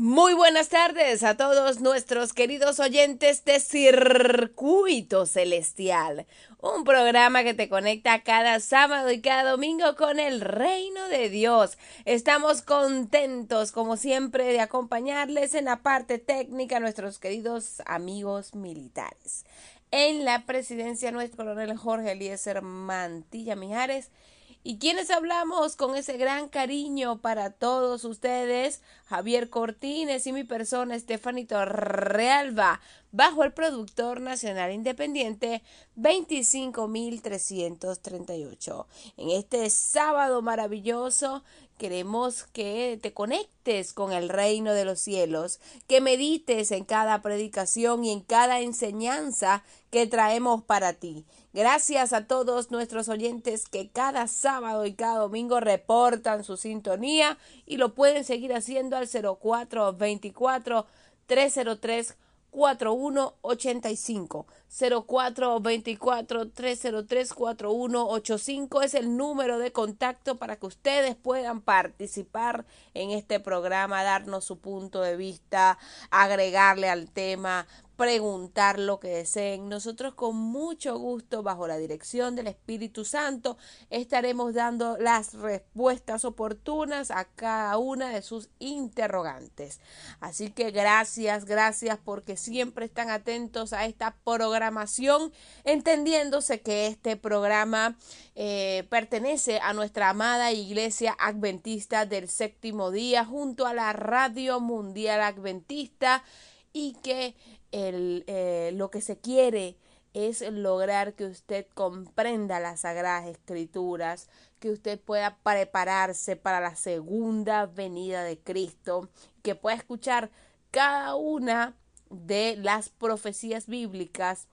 Muy buenas tardes a todos nuestros queridos oyentes de Circuito Celestial, un programa que te conecta cada sábado y cada domingo con el reino de Dios. Estamos contentos, como siempre, de acompañarles en la parte técnica a nuestros queridos amigos militares. En la presidencia, nuestro coronel Jorge Eliezer Mantilla Mijares y quienes hablamos con ese gran cariño para todos ustedes, Javier Cortines y mi persona, Estefanito Realba, bajo el productor nacional independiente 25338. En este sábado maravilloso Queremos que te conectes con el reino de los cielos, que medites en cada predicación y en cada enseñanza que traemos para ti. Gracias a todos nuestros oyentes que cada sábado y cada domingo reportan su sintonía y lo pueden seguir haciendo al 0424 303 4185 0424 303 4185 es el número de contacto para que ustedes puedan participar en este programa, darnos su punto de vista, agregarle al tema, preguntar lo que deseen. Nosotros con mucho gusto, bajo la dirección del Espíritu Santo, estaremos dando las respuestas oportunas a cada una de sus interrogantes. Así que gracias, gracias porque siempre están atentos a esta programación, entendiéndose que este programa eh, pertenece a nuestra amada Iglesia Adventista del Séptimo Día junto a la Radio Mundial Adventista y que el, eh, lo que se quiere es lograr que usted comprenda las sagradas escrituras, que usted pueda prepararse para la segunda venida de Cristo, que pueda escuchar cada una de las profecías bíblicas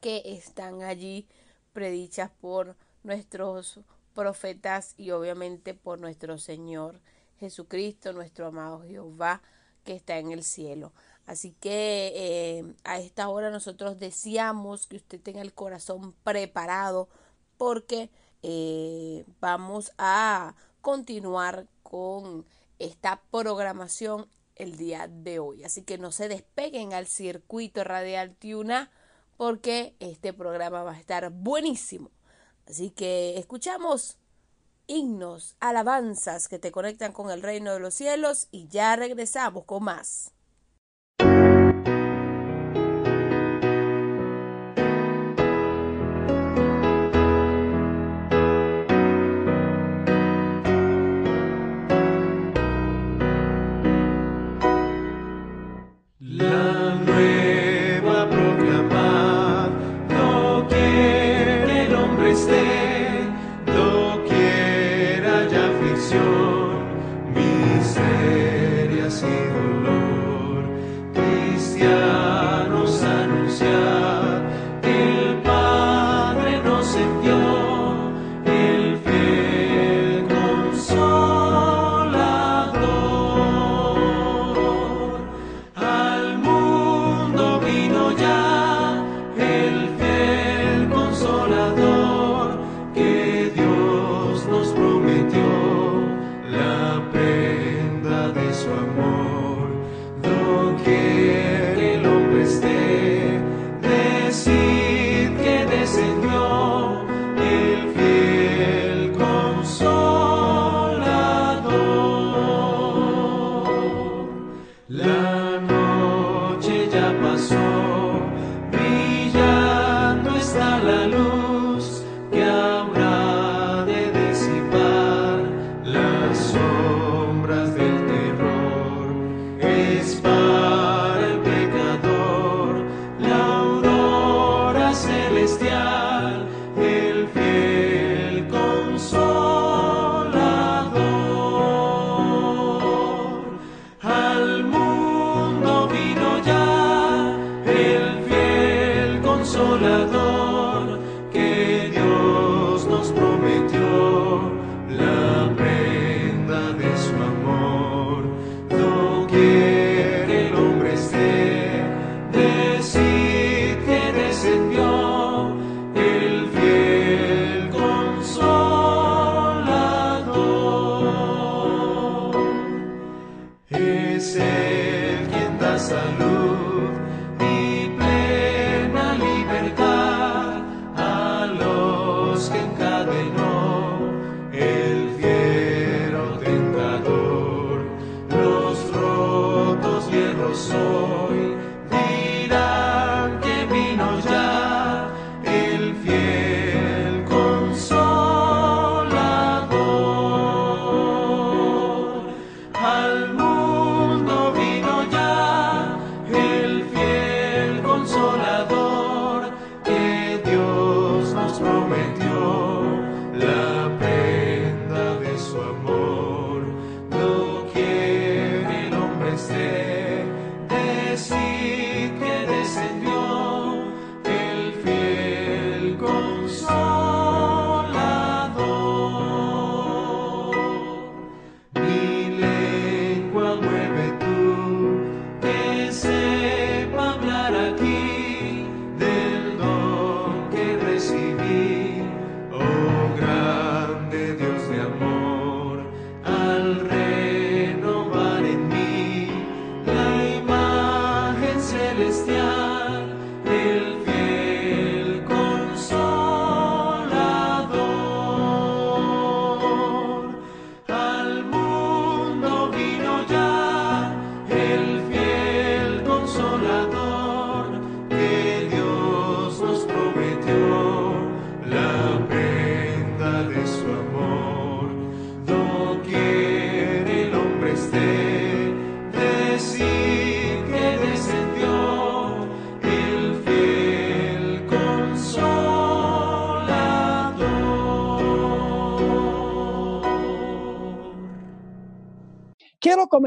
que están allí predichas por nuestros profetas y obviamente por nuestro Señor Jesucristo, nuestro amado Jehová que está en el cielo. Así que eh, a esta hora nosotros deseamos que usted tenga el corazón preparado porque eh, vamos a continuar con esta programación el día de hoy. Así que no se despeguen al circuito radial Tiuna porque este programa va a estar buenísimo. Así que escuchamos himnos, alabanzas que te conectan con el reino de los cielos y ya regresamos con más.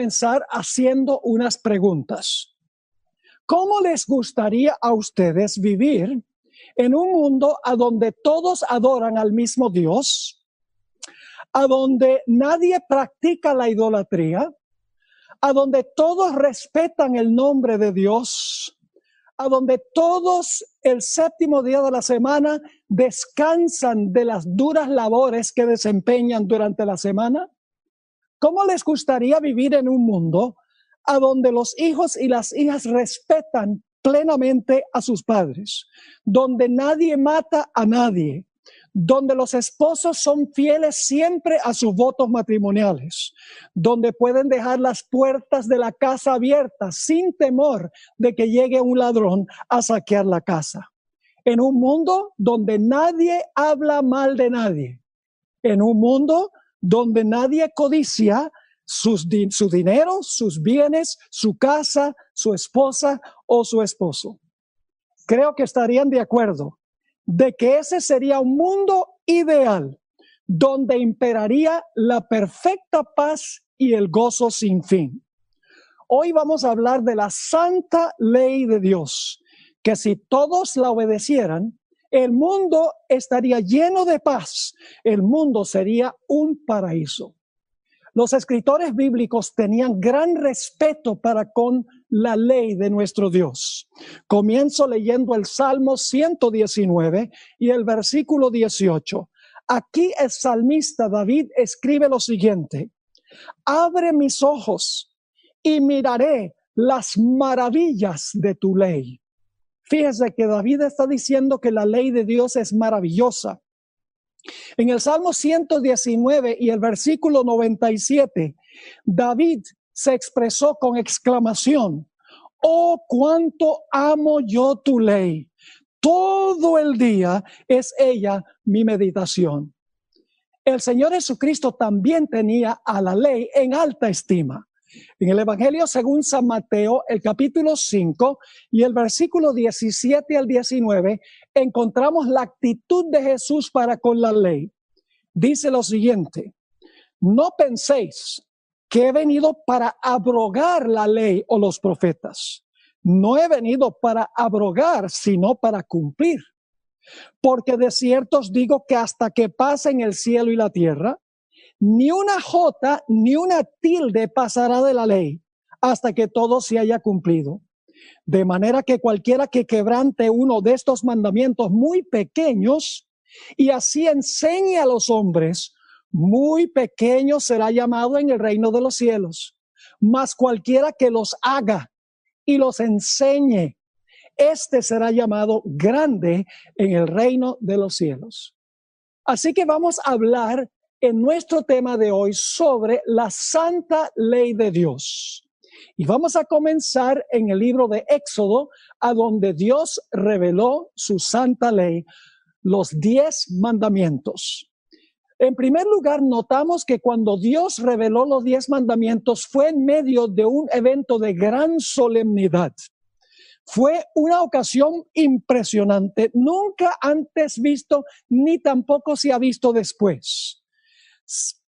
Comenzar haciendo unas preguntas. ¿Cómo les gustaría a ustedes vivir en un mundo a donde todos adoran al mismo Dios, a donde nadie practica la idolatría, a donde todos respetan el nombre de Dios, a donde todos el séptimo día de la semana descansan de las duras labores que desempeñan durante la semana? ¿Cómo les gustaría vivir en un mundo a donde los hijos y las hijas respetan plenamente a sus padres, donde nadie mata a nadie, donde los esposos son fieles siempre a sus votos matrimoniales, donde pueden dejar las puertas de la casa abiertas sin temor de que llegue un ladrón a saquear la casa. En un mundo donde nadie habla mal de nadie. En un mundo donde nadie codicia sus su dinero, sus bienes, su casa, su esposa o su esposo. Creo que estarían de acuerdo de que ese sería un mundo ideal donde imperaría la perfecta paz y el gozo sin fin. Hoy vamos a hablar de la santa ley de Dios, que si todos la obedecieran, el mundo estaría lleno de paz, el mundo sería un paraíso. Los escritores bíblicos tenían gran respeto para con la ley de nuestro Dios. Comienzo leyendo el Salmo 119 y el versículo 18. Aquí el salmista David escribe lo siguiente, abre mis ojos y miraré las maravillas de tu ley. Fíjese que David está diciendo que la ley de Dios es maravillosa. En el Salmo 119 y el versículo 97, David se expresó con exclamación, oh, cuánto amo yo tu ley. Todo el día es ella mi meditación. El Señor Jesucristo también tenía a la ley en alta estima. En el Evangelio según San Mateo, el capítulo 5 y el versículo 17 al 19, encontramos la actitud de Jesús para con la ley. Dice lo siguiente, no penséis que he venido para abrogar la ley o los profetas. No he venido para abrogar, sino para cumplir. Porque de cierto os digo que hasta que pasen el cielo y la tierra, ni una jota ni una tilde pasará de la ley hasta que todo se haya cumplido. De manera que cualquiera que quebrante uno de estos mandamientos muy pequeños y así enseñe a los hombres, muy pequeño será llamado en el reino de los cielos. mas cualquiera que los haga y los enseñe, este será llamado grande en el reino de los cielos. Así que vamos a hablar en nuestro tema de hoy sobre la santa ley de Dios. Y vamos a comenzar en el libro de Éxodo, a donde Dios reveló su santa ley, los diez mandamientos. En primer lugar, notamos que cuando Dios reveló los diez mandamientos fue en medio de un evento de gran solemnidad. Fue una ocasión impresionante, nunca antes visto ni tampoco se ha visto después.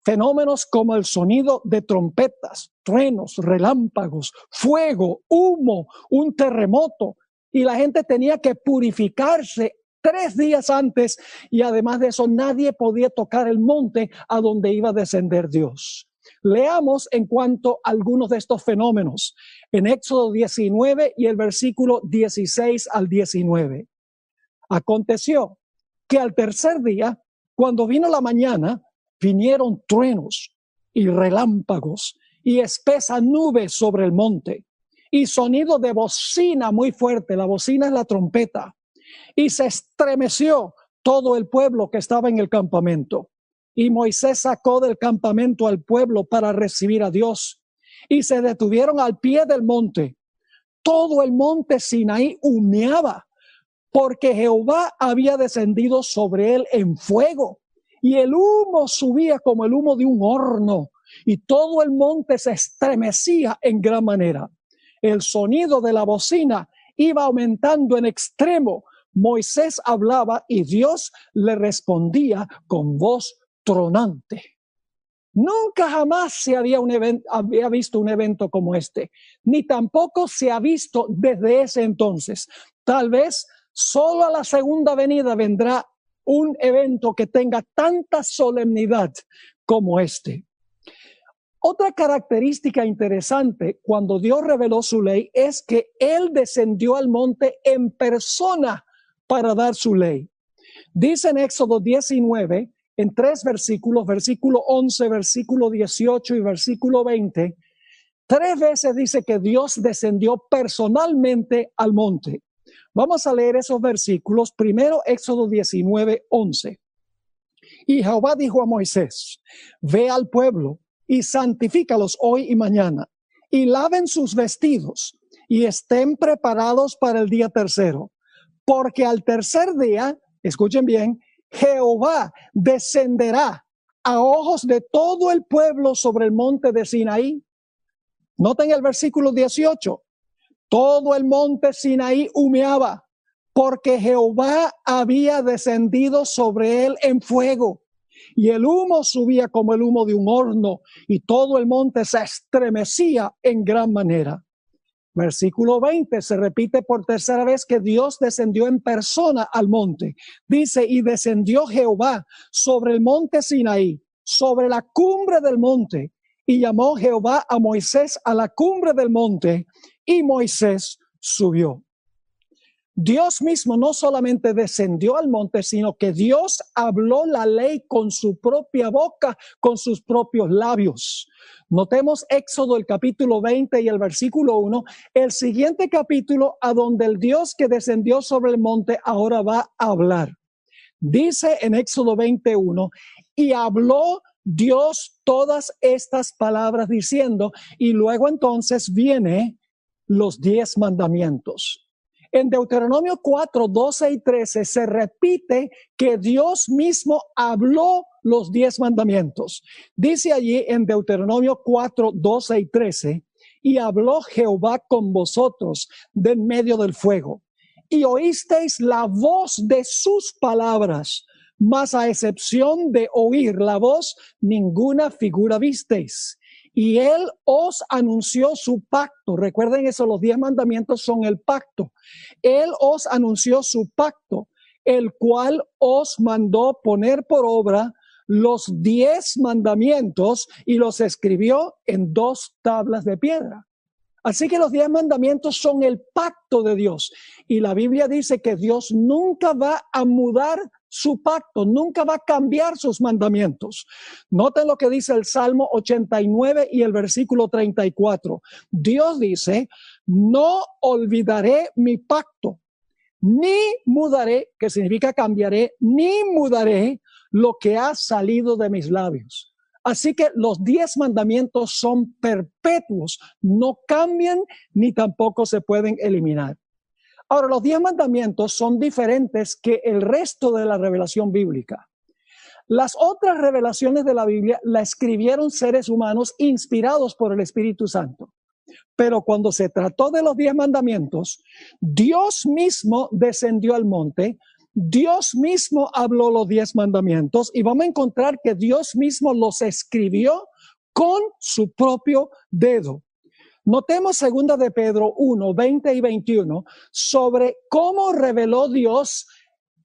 Fenómenos como el sonido de trompetas, truenos, relámpagos, fuego, humo, un terremoto, y la gente tenía que purificarse tres días antes y además de eso nadie podía tocar el monte a donde iba a descender Dios. Leamos en cuanto a algunos de estos fenómenos en Éxodo 19 y el versículo 16 al 19. Aconteció que al tercer día, cuando vino la mañana, vinieron truenos y relámpagos y espesa nube sobre el monte y sonido de bocina muy fuerte. La bocina es la trompeta. Y se estremeció todo el pueblo que estaba en el campamento. Y Moisés sacó del campamento al pueblo para recibir a Dios. Y se detuvieron al pie del monte. Todo el monte Sinaí humeaba, porque Jehová había descendido sobre él en fuego. Y el humo subía como el humo de un horno. Y todo el monte se estremecía en gran manera. El sonido de la bocina iba aumentando en extremo. Moisés hablaba y Dios le respondía con voz tronante. Nunca jamás se había, un había visto un evento como este, ni tampoco se ha visto desde ese entonces. Tal vez solo a la segunda venida vendrá un evento que tenga tanta solemnidad como este. Otra característica interesante cuando Dios reveló su ley es que Él descendió al monte en persona para dar su ley. Dice en Éxodo 19 en tres versículos, versículo 11, versículo 18 y versículo 20, tres veces dice que Dios descendió personalmente al monte. Vamos a leer esos versículos. Primero, Éxodo 19, 11. Y Jehová dijo a Moisés, ve al pueblo y santifícalos hoy y mañana, y laven sus vestidos, y estén preparados para el día tercero, porque al tercer día, escuchen bien, Jehová descenderá a ojos de todo el pueblo sobre el monte de Sinaí. Noten el versículo 18. Todo el monte Sinaí humeaba porque Jehová había descendido sobre él en fuego y el humo subía como el humo de un horno y todo el monte se estremecía en gran manera. Versículo 20 se repite por tercera vez que Dios descendió en persona al monte. Dice, y descendió Jehová sobre el monte Sinaí, sobre la cumbre del monte, y llamó Jehová a Moisés a la cumbre del monte, y Moisés subió. Dios mismo no solamente descendió al monte, sino que Dios habló la ley con su propia boca, con sus propios labios. Notemos Éxodo el capítulo 20 y el versículo 1, el siguiente capítulo a donde el Dios que descendió sobre el monte ahora va a hablar. Dice en Éxodo 21, y habló Dios todas estas palabras diciendo, y luego entonces viene los diez mandamientos. En Deuteronomio 4, 12 y 13 se repite que Dios mismo habló los diez mandamientos. Dice allí en Deuteronomio 4, 12 y 13, y habló Jehová con vosotros de en medio del fuego, y oísteis la voz de sus palabras, mas a excepción de oír la voz, ninguna figura visteis y él os anunció su pacto. Recuerden eso, los diez mandamientos son el pacto. Él os anunció su pacto, el cual os mandó poner por obra los diez mandamientos y los escribió en dos tablas de piedra. Así que los diez mandamientos son el pacto de Dios. Y la Biblia dice que Dios nunca va a mudar su pacto, nunca va a cambiar sus mandamientos. Noten lo que dice el Salmo 89 y el versículo 34. Dios dice, no olvidaré mi pacto, ni mudaré, que significa cambiaré, ni mudaré lo que ha salido de mis labios. Así que los diez mandamientos son perpetuos, no cambian ni tampoco se pueden eliminar. Ahora, los diez mandamientos son diferentes que el resto de la revelación bíblica. Las otras revelaciones de la Biblia la escribieron seres humanos inspirados por el Espíritu Santo. Pero cuando se trató de los diez mandamientos, Dios mismo descendió al monte, Dios mismo habló los diez mandamientos y vamos a encontrar que Dios mismo los escribió con su propio dedo. Notemos segunda de Pedro 1, 20 y 21 sobre cómo reveló Dios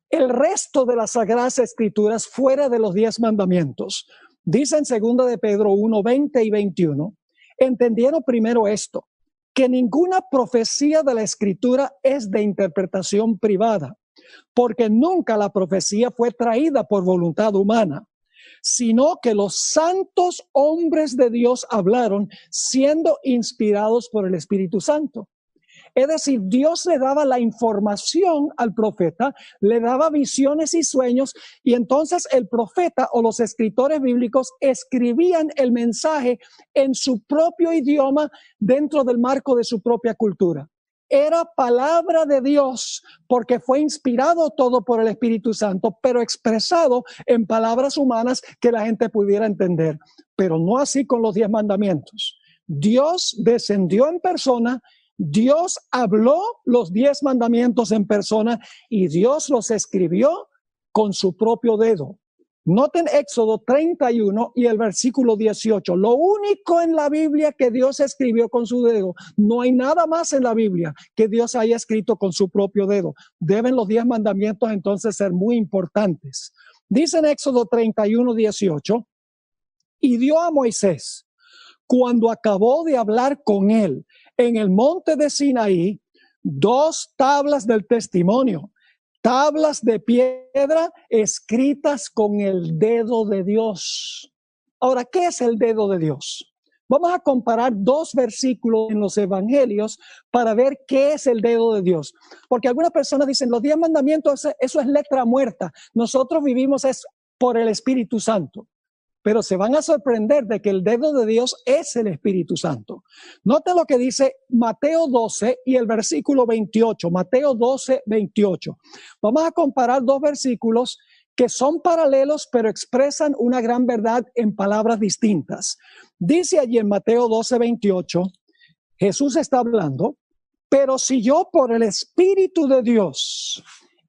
el resto de las sagradas escrituras fuera de los diez mandamientos. Dice en segunda de Pedro 1, 20 y 21, entendieron primero esto, que ninguna profecía de la escritura es de interpretación privada, porque nunca la profecía fue traída por voluntad humana sino que los santos hombres de Dios hablaron siendo inspirados por el Espíritu Santo. Es decir, Dios le daba la información al profeta, le daba visiones y sueños, y entonces el profeta o los escritores bíblicos escribían el mensaje en su propio idioma dentro del marco de su propia cultura era palabra de Dios porque fue inspirado todo por el Espíritu Santo, pero expresado en palabras humanas que la gente pudiera entender. Pero no así con los diez mandamientos. Dios descendió en persona, Dios habló los diez mandamientos en persona y Dios los escribió con su propio dedo. Noten Éxodo 31 y el versículo 18. Lo único en la Biblia que Dios escribió con su dedo. No hay nada más en la Biblia que Dios haya escrito con su propio dedo. Deben los diez mandamientos entonces ser muy importantes. Dice en Éxodo 31, 18. Y dio a Moisés, cuando acabó de hablar con él en el monte de Sinaí, dos tablas del testimonio tablas de piedra escritas con el dedo de Dios. Ahora, ¿qué es el dedo de Dios? Vamos a comparar dos versículos en los evangelios para ver qué es el dedo de Dios. Porque algunas personas dicen, los diez mandamientos, eso es letra muerta. Nosotros vivimos es por el Espíritu Santo pero se van a sorprender de que el dedo de Dios es el Espíritu Santo. Note lo que dice Mateo 12 y el versículo 28, Mateo 12, 28. Vamos a comparar dos versículos que son paralelos, pero expresan una gran verdad en palabras distintas. Dice allí en Mateo 12, 28, Jesús está hablando, pero si yo por el Espíritu de Dios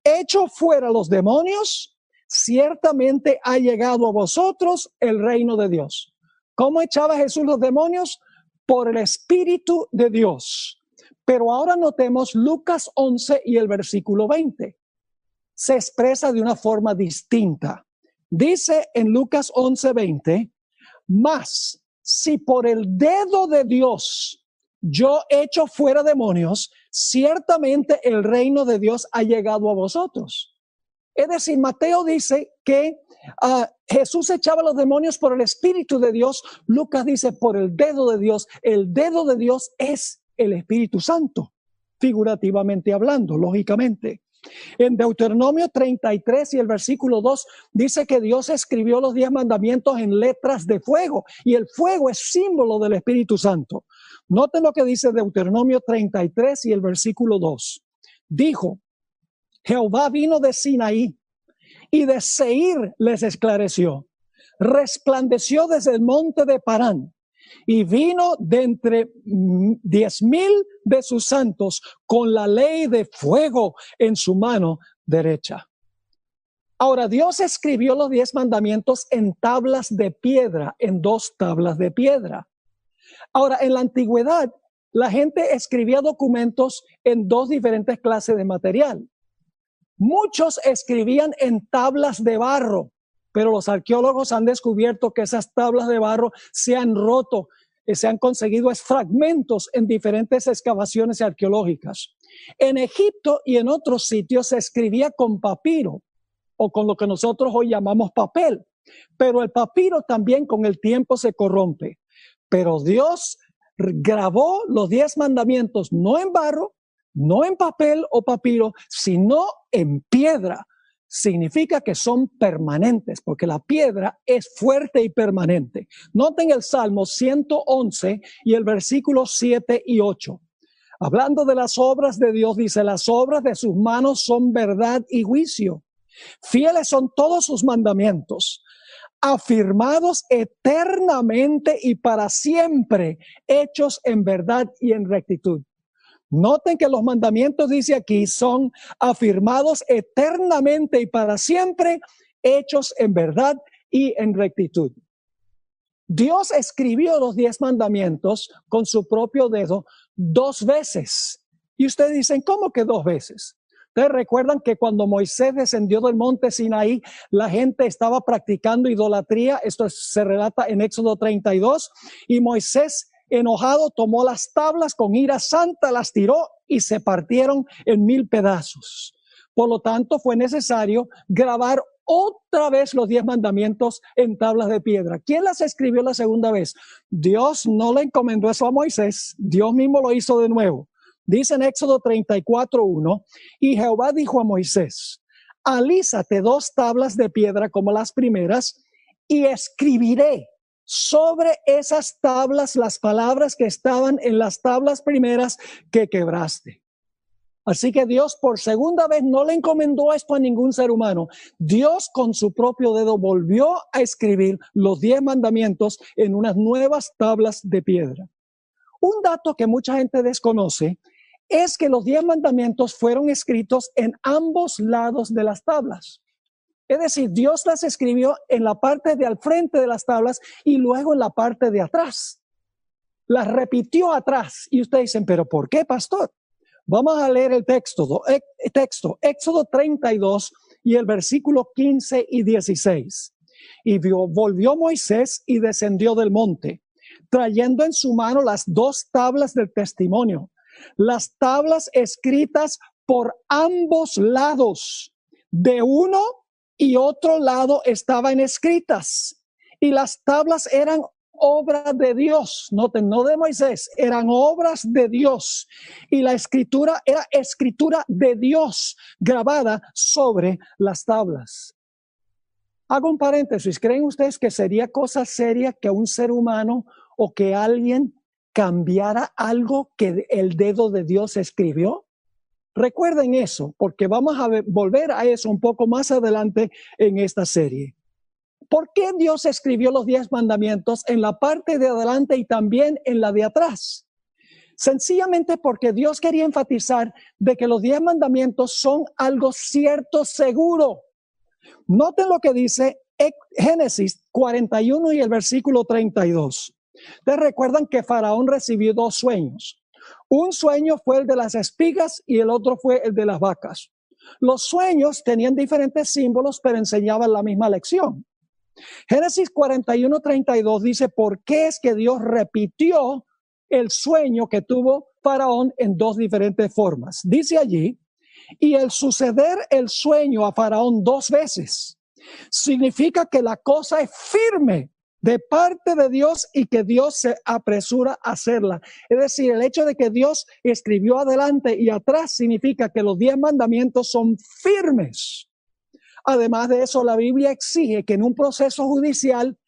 echo fuera los demonios, ciertamente ha llegado a vosotros el reino de Dios. ¿Cómo echaba Jesús los demonios? Por el Espíritu de Dios. Pero ahora notemos Lucas 11 y el versículo 20. Se expresa de una forma distinta. Dice en Lucas 11, 20, más si por el dedo de Dios yo echo fuera demonios, ciertamente el reino de Dios ha llegado a vosotros. Es decir, Mateo dice que ah, Jesús echaba los demonios por el Espíritu de Dios. Lucas dice por el dedo de Dios. El dedo de Dios es el Espíritu Santo, figurativamente hablando, lógicamente. En Deuteronomio 33 y el versículo 2 dice que Dios escribió los diez mandamientos en letras de fuego y el fuego es símbolo del Espíritu Santo. Noten lo que dice Deuteronomio 33 y el versículo 2. Dijo, Jehová vino de Sinaí y de Seir les esclareció. Resplandeció desde el monte de Parán y vino de entre diez mil de sus santos con la ley de fuego en su mano derecha. Ahora, Dios escribió los diez mandamientos en tablas de piedra, en dos tablas de piedra. Ahora, en la antigüedad, la gente escribía documentos en dos diferentes clases de material. Muchos escribían en tablas de barro, pero los arqueólogos han descubierto que esas tablas de barro se han roto, se han conseguido fragmentos en diferentes excavaciones arqueológicas. En Egipto y en otros sitios se escribía con papiro. o con lo que nosotros hoy llamamos papel. Pero el papiro también con el tiempo se corrompe. Pero Dios grabó los diez mandamientos no en barro, no en papel o papiro, sino en piedra. Significa que son permanentes, porque la piedra es fuerte y permanente. Noten el Salmo 111 y el versículo 7 y 8. Hablando de las obras de Dios, dice, las obras de sus manos son verdad y juicio. Fieles son todos sus mandamientos afirmados eternamente y para siempre, hechos en verdad y en rectitud. Noten que los mandamientos, dice aquí, son afirmados eternamente y para siempre, hechos en verdad y en rectitud. Dios escribió los diez mandamientos con su propio dedo dos veces. Y ustedes dicen, ¿cómo que dos veces? Ustedes recuerdan que cuando Moisés descendió del monte Sinaí, la gente estaba practicando idolatría. Esto se relata en Éxodo 32. Y Moisés, enojado, tomó las tablas con ira santa, las tiró y se partieron en mil pedazos. Por lo tanto, fue necesario grabar otra vez los diez mandamientos en tablas de piedra. ¿Quién las escribió la segunda vez? Dios no le encomendó eso a Moisés, Dios mismo lo hizo de nuevo. Dice en Éxodo 34.1, y Jehová dijo a Moisés, alízate dos tablas de piedra como las primeras y escribiré sobre esas tablas las palabras que estaban en las tablas primeras que quebraste. Así que Dios por segunda vez no le encomendó esto a ningún ser humano. Dios con su propio dedo volvió a escribir los diez mandamientos en unas nuevas tablas de piedra. Un dato que mucha gente desconoce es que los diez mandamientos fueron escritos en ambos lados de las tablas. Es decir, Dios las escribió en la parte de al frente de las tablas y luego en la parte de atrás. Las repitió atrás. Y ustedes dicen, pero ¿por qué, pastor? Vamos a leer el texto, eh, texto Éxodo 32 y el versículo 15 y 16. Y volvió Moisés y descendió del monte, trayendo en su mano las dos tablas del testimonio las tablas escritas por ambos lados. De uno y otro lado estaban escritas. Y las tablas eran obra de Dios. Noten, no de Moisés, eran obras de Dios. Y la escritura era escritura de Dios grabada sobre las tablas. Hago un paréntesis. ¿Creen ustedes que sería cosa seria que un ser humano o que alguien cambiara algo que el dedo de Dios escribió? Recuerden eso, porque vamos a volver a eso un poco más adelante en esta serie. ¿Por qué Dios escribió los diez mandamientos en la parte de adelante y también en la de atrás? Sencillamente porque Dios quería enfatizar de que los diez mandamientos son algo cierto, seguro. Noten lo que dice Génesis 41 y el versículo 32. Ustedes recuerdan que Faraón recibió dos sueños. Un sueño fue el de las espigas y el otro fue el de las vacas. Los sueños tenían diferentes símbolos, pero enseñaban la misma lección. Génesis 41, 32 dice, ¿por qué es que Dios repitió el sueño que tuvo Faraón en dos diferentes formas? Dice allí, y el suceder el sueño a Faraón dos veces significa que la cosa es firme de parte de Dios y que Dios se apresura a hacerla. Es decir, el hecho de que Dios escribió adelante y atrás significa que los diez mandamientos son firmes. Además de eso, la Biblia exige que en un proceso judicial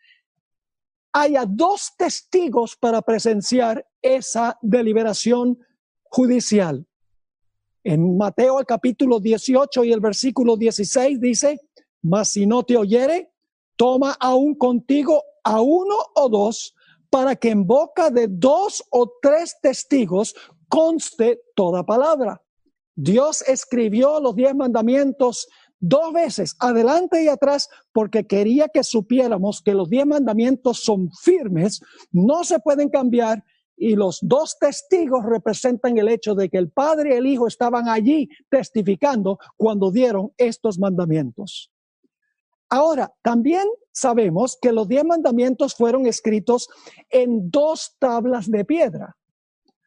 haya dos testigos para presenciar esa deliberación judicial. En Mateo el capítulo 18 y el versículo 16 dice, mas si no te oyere, toma aún contigo a uno o dos para que en boca de dos o tres testigos conste toda palabra. Dios escribió los diez mandamientos dos veces, adelante y atrás, porque quería que supiéramos que los diez mandamientos son firmes, no se pueden cambiar y los dos testigos representan el hecho de que el Padre y el Hijo estaban allí testificando cuando dieron estos mandamientos. Ahora, también sabemos que los diez mandamientos fueron escritos en dos tablas de piedra.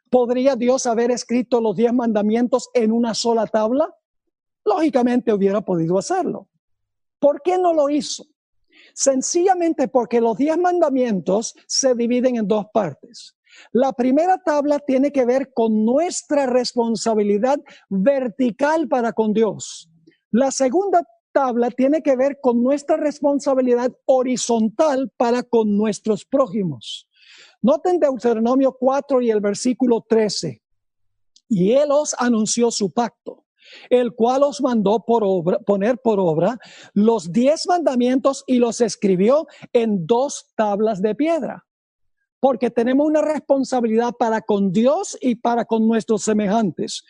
¿Podría Dios haber escrito los diez mandamientos en una sola tabla? Lógicamente hubiera podido hacerlo. ¿Por qué no lo hizo? Sencillamente porque los diez mandamientos se dividen en dos partes. La primera tabla tiene que ver con nuestra responsabilidad vertical para con Dios. La segunda tabla tiene que ver con nuestra responsabilidad horizontal para con nuestros prójimos. Noten Deuteronomio 4 y el versículo 13. Y él os anunció su pacto, el cual os mandó por obra, poner por obra los diez mandamientos y los escribió en dos tablas de piedra porque tenemos una responsabilidad para con Dios y para con nuestros semejantes.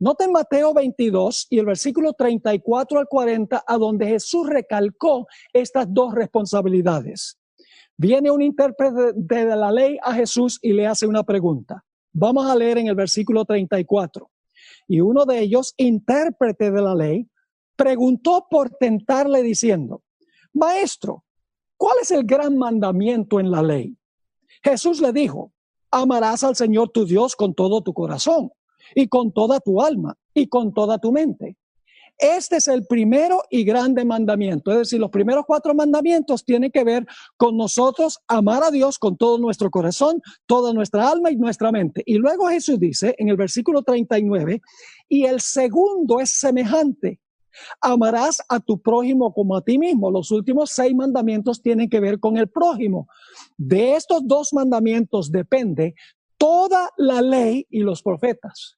Noten Mateo 22 y el versículo 34 al 40, a donde Jesús recalcó estas dos responsabilidades. Viene un intérprete de la ley a Jesús y le hace una pregunta. Vamos a leer en el versículo 34. Y uno de ellos, intérprete de la ley, preguntó por tentarle diciendo, Maestro, ¿cuál es el gran mandamiento en la ley? Jesús le dijo, amarás al Señor tu Dios con todo tu corazón y con toda tu alma y con toda tu mente. Este es el primero y grande mandamiento. Es decir, los primeros cuatro mandamientos tienen que ver con nosotros amar a Dios con todo nuestro corazón, toda nuestra alma y nuestra mente. Y luego Jesús dice en el versículo 39, y el segundo es semejante. Amarás a tu prójimo como a ti mismo. Los últimos seis mandamientos tienen que ver con el prójimo. De estos dos mandamientos depende toda la ley y los profetas.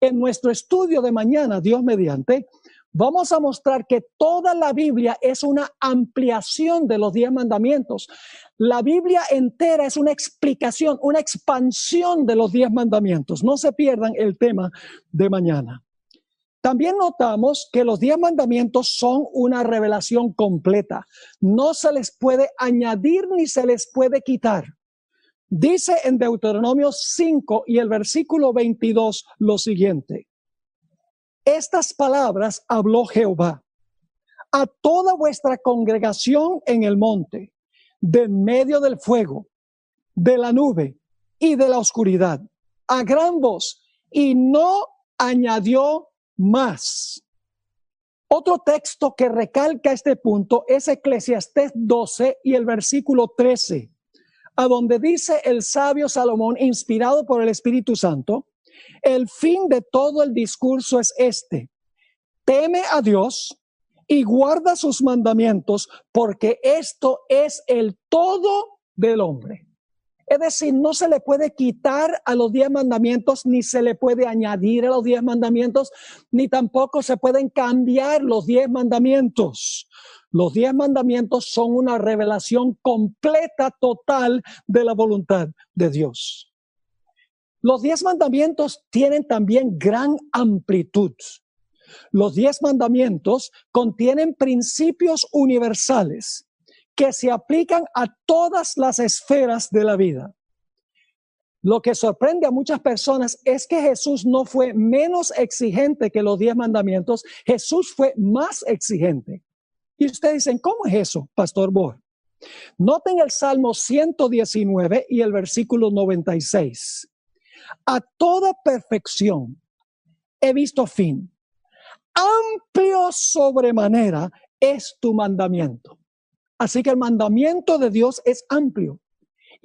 En nuestro estudio de mañana, Dios mediante, vamos a mostrar que toda la Biblia es una ampliación de los diez mandamientos. La Biblia entera es una explicación, una expansión de los diez mandamientos. No se pierdan el tema de mañana. También notamos que los diez mandamientos son una revelación completa. No se les puede añadir ni se les puede quitar. Dice en Deuteronomio 5 y el versículo 22 lo siguiente. Estas palabras habló Jehová a toda vuestra congregación en el monte, de medio del fuego, de la nube y de la oscuridad, a gran voz, y no añadió más. Otro texto que recalca este punto es Eclesiastés 12 y el versículo 13, a donde dice el sabio Salomón, inspirado por el Espíritu Santo, el fin de todo el discurso es este, teme a Dios y guarda sus mandamientos, porque esto es el todo del hombre. Es decir, no se le puede quitar a los diez mandamientos, ni se le puede añadir a los diez mandamientos, ni tampoco se pueden cambiar los diez mandamientos. Los diez mandamientos son una revelación completa, total de la voluntad de Dios. Los diez mandamientos tienen también gran amplitud. Los diez mandamientos contienen principios universales que se aplican a todas las esferas de la vida. Lo que sorprende a muchas personas es que Jesús no fue menos exigente que los diez mandamientos, Jesús fue más exigente. Y ustedes dicen, ¿cómo es eso, Pastor Bohr? Noten el Salmo 119 y el versículo 96. A toda perfección he visto fin. Amplio sobremanera es tu mandamiento. Así que el mandamiento de Dios es amplio.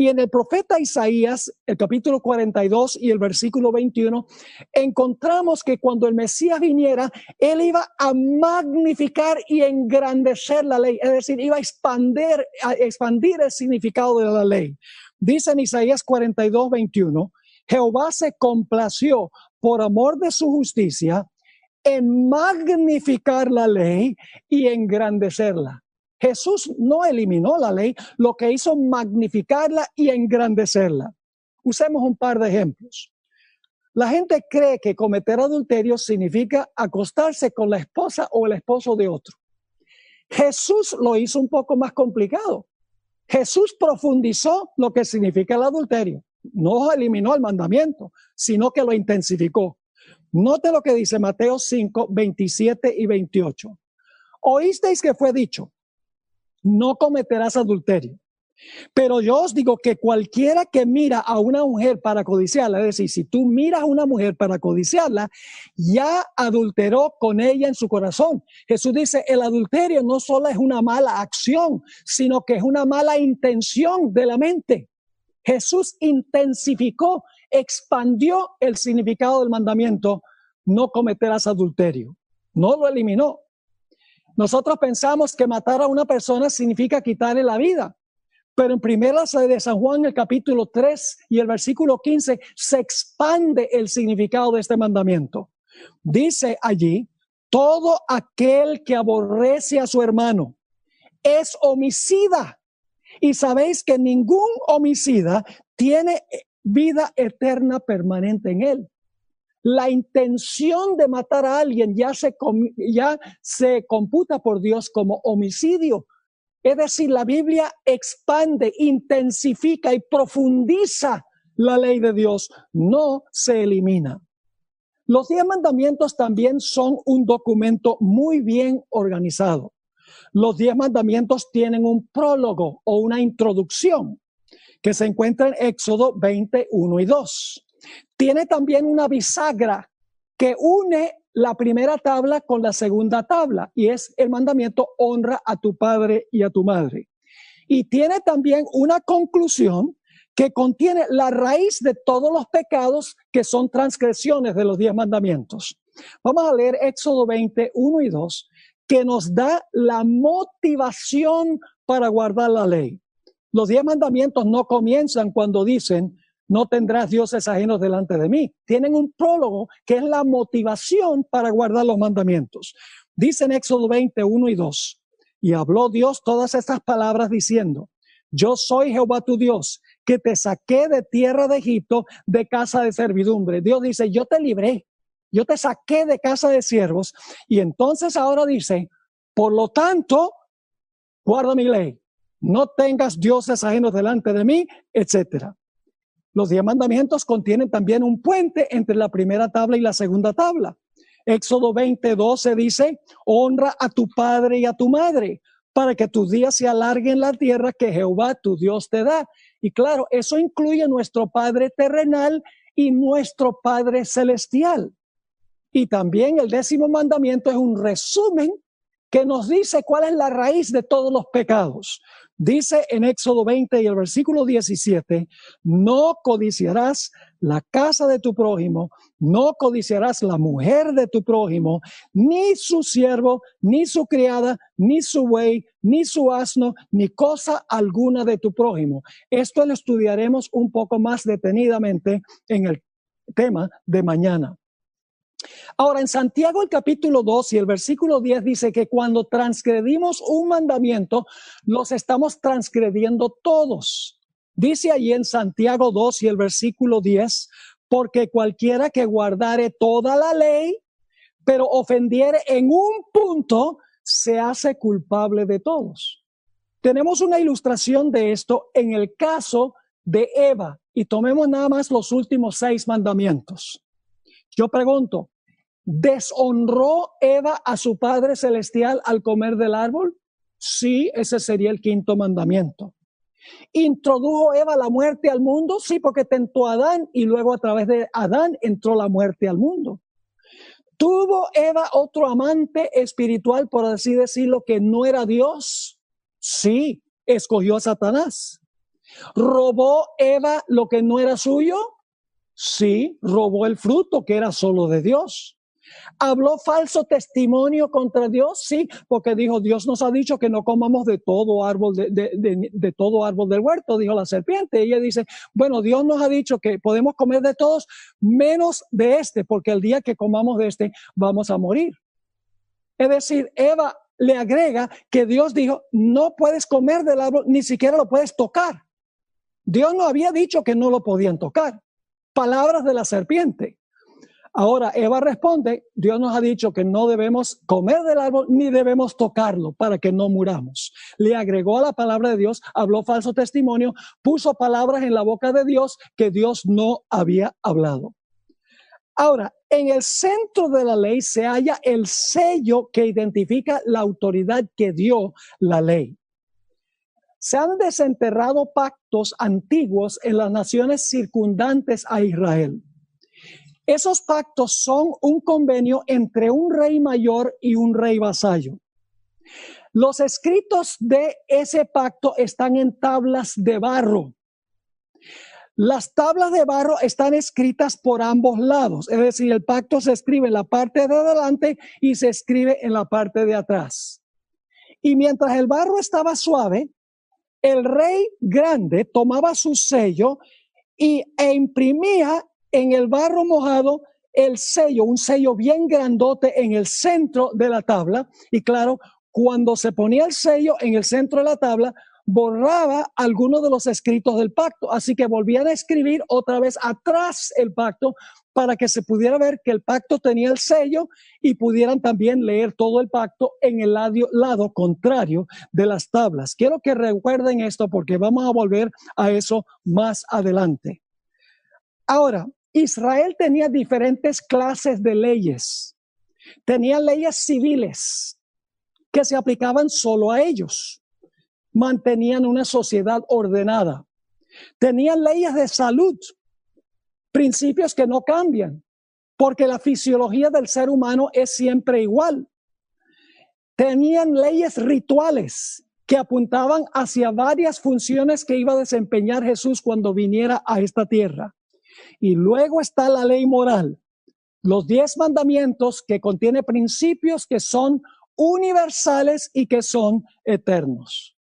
Y en el profeta Isaías, el capítulo 42 y el versículo 21, encontramos que cuando el Mesías viniera, él iba a magnificar y engrandecer la ley, es decir, iba a expandir, a expandir el significado de la ley. Dice en Isaías 42, 21, Jehová se complació por amor de su justicia en magnificar la ley y engrandecerla. Jesús no eliminó la ley, lo que hizo magnificarla y engrandecerla. Usemos un par de ejemplos. La gente cree que cometer adulterio significa acostarse con la esposa o el esposo de otro. Jesús lo hizo un poco más complicado. Jesús profundizó lo que significa el adulterio. No eliminó el mandamiento, sino que lo intensificó. Note lo que dice Mateo 5, 27 y 28. Oísteis que fue dicho, no cometerás adulterio. Pero yo os digo que cualquiera que mira a una mujer para codiciarla, es decir, si tú miras a una mujer para codiciarla, ya adulteró con ella en su corazón. Jesús dice, el adulterio no solo es una mala acción, sino que es una mala intención de la mente. Jesús intensificó, expandió el significado del mandamiento, no cometerás adulterio. No lo eliminó. Nosotros pensamos que matar a una persona significa quitarle la vida. Pero en primera de San Juan, el capítulo 3 y el versículo 15, se expande el significado de este mandamiento. Dice allí, todo aquel que aborrece a su hermano es homicida. Y sabéis que ningún homicida tiene vida eterna permanente en él. La intención de matar a alguien ya se, ya se computa por Dios como homicidio, es decir, la Biblia expande, intensifica y profundiza la ley de Dios, no se elimina. Los diez mandamientos también son un documento muy bien organizado. Los diez mandamientos tienen un prólogo o una introducción que se encuentra en Éxodo 21 y 2. Tiene también una bisagra que une la primera tabla con la segunda tabla y es el mandamiento honra a tu padre y a tu madre. Y tiene también una conclusión que contiene la raíz de todos los pecados que son transgresiones de los diez mandamientos. Vamos a leer Éxodo 20, 1 y 2, que nos da la motivación para guardar la ley. Los diez mandamientos no comienzan cuando dicen, no tendrás dioses ajenos delante de mí. Tienen un prólogo que es la motivación para guardar los mandamientos. Dice en Éxodo 21 y 2, y habló Dios todas estas palabras diciendo, yo soy Jehová tu Dios, que te saqué de tierra de Egipto, de casa de servidumbre. Dios dice, yo te libré, yo te saqué de casa de siervos. Y entonces ahora dice, por lo tanto, guarda mi ley, no tengas dioses ajenos delante de mí, etcétera. Los diez mandamientos contienen también un puente entre la primera tabla y la segunda tabla. Éxodo 20, 12 dice, honra a tu padre y a tu madre para que tus días se alarguen en la tierra que Jehová tu Dios te da. Y claro, eso incluye nuestro Padre terrenal y nuestro Padre celestial. Y también el décimo mandamiento es un resumen que nos dice cuál es la raíz de todos los pecados. Dice en Éxodo 20 y el versículo 17, no codiciarás la casa de tu prójimo, no codiciarás la mujer de tu prójimo, ni su siervo, ni su criada, ni su buey, ni su asno, ni cosa alguna de tu prójimo. Esto lo estudiaremos un poco más detenidamente en el tema de mañana. Ahora, en Santiago el capítulo 2 y el versículo 10 dice que cuando transgredimos un mandamiento, los estamos transgrediendo todos. Dice allí en Santiago 2 y el versículo 10, porque cualquiera que guardare toda la ley, pero ofendiere en un punto, se hace culpable de todos. Tenemos una ilustración de esto en el caso de Eva y tomemos nada más los últimos seis mandamientos. Yo pregunto, ¿deshonró Eva a su Padre Celestial al comer del árbol? Sí, ese sería el quinto mandamiento. ¿Introdujo Eva la muerte al mundo? Sí, porque tentó a Adán y luego a través de Adán entró la muerte al mundo. ¿Tuvo Eva otro amante espiritual, por así decirlo, que no era Dios? Sí, escogió a Satanás. ¿Robó Eva lo que no era suyo? Sí, robó el fruto que era solo de Dios. ¿Habló falso testimonio contra Dios? Sí, porque dijo, Dios nos ha dicho que no comamos de todo árbol, de, de, todo árbol del huerto, dijo la serpiente. ella dice, bueno, Dios nos ha dicho que podemos comer de todos menos de este, porque el día que comamos de este vamos a morir. Es decir, Eva le agrega que Dios dijo, no puedes comer del árbol, ni siquiera lo puedes tocar. Dios no había dicho que no lo podían tocar palabras de la serpiente. Ahora Eva responde, Dios nos ha dicho que no debemos comer del árbol ni debemos tocarlo para que no muramos. Le agregó a la palabra de Dios, habló falso testimonio, puso palabras en la boca de Dios que Dios no había hablado. Ahora, en el centro de la ley se halla el sello que identifica la autoridad que dio la ley. Se han desenterrado pactos antiguos en las naciones circundantes a Israel. Esos pactos son un convenio entre un rey mayor y un rey vasallo. Los escritos de ese pacto están en tablas de barro. Las tablas de barro están escritas por ambos lados, es decir, el pacto se escribe en la parte de adelante y se escribe en la parte de atrás. Y mientras el barro estaba suave, el rey grande tomaba su sello y, e imprimía en el barro mojado el sello, un sello bien grandote en el centro de la tabla. Y claro, cuando se ponía el sello en el centro de la tabla, borraba algunos de los escritos del pacto. Así que volvían a escribir otra vez atrás el pacto para que se pudiera ver que el pacto tenía el sello y pudieran también leer todo el pacto en el lado, lado contrario de las tablas. Quiero que recuerden esto porque vamos a volver a eso más adelante. Ahora, Israel tenía diferentes clases de leyes. Tenía leyes civiles que se aplicaban solo a ellos. Mantenían una sociedad ordenada. Tenían leyes de salud principios que no cambian, porque la fisiología del ser humano es siempre igual. Tenían leyes rituales que apuntaban hacia varias funciones que iba a desempeñar Jesús cuando viniera a esta tierra. Y luego está la ley moral, los diez mandamientos que contiene principios que son universales y que son eternos.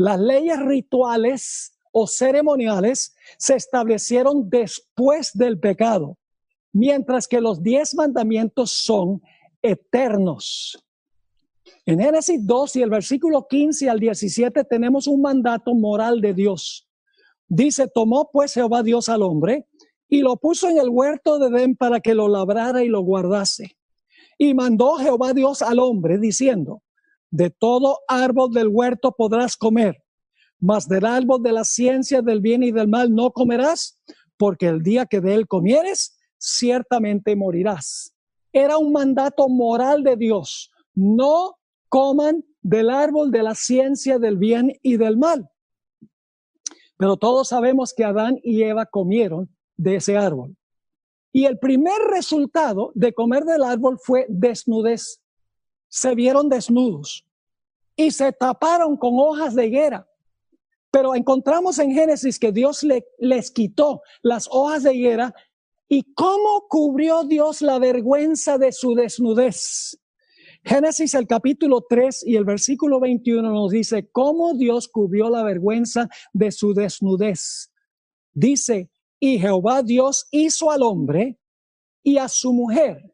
Las leyes rituales o ceremoniales se establecieron después del pecado, mientras que los diez mandamientos son eternos. En Génesis 2 y el versículo 15 al 17 tenemos un mandato moral de Dios. Dice, tomó pues Jehová Dios al hombre y lo puso en el huerto de Edén para que lo labrara y lo guardase. Y mandó Jehová Dios al hombre diciendo, de todo árbol del huerto podrás comer, mas del árbol de la ciencia del bien y del mal no comerás, porque el día que de él comieres, ciertamente morirás. Era un mandato moral de Dios. No coman del árbol de la ciencia del bien y del mal. Pero todos sabemos que Adán y Eva comieron de ese árbol. Y el primer resultado de comer del árbol fue desnudez. Se vieron desnudos y se taparon con hojas de higuera pero encontramos en Génesis que Dios le, les quitó las hojas de higuera y cómo cubrió Dios la vergüenza de su desnudez. Génesis el capítulo 3 y el versículo 21 nos dice cómo Dios cubrió la vergüenza de su desnudez. Dice, y Jehová Dios hizo al hombre y a su mujer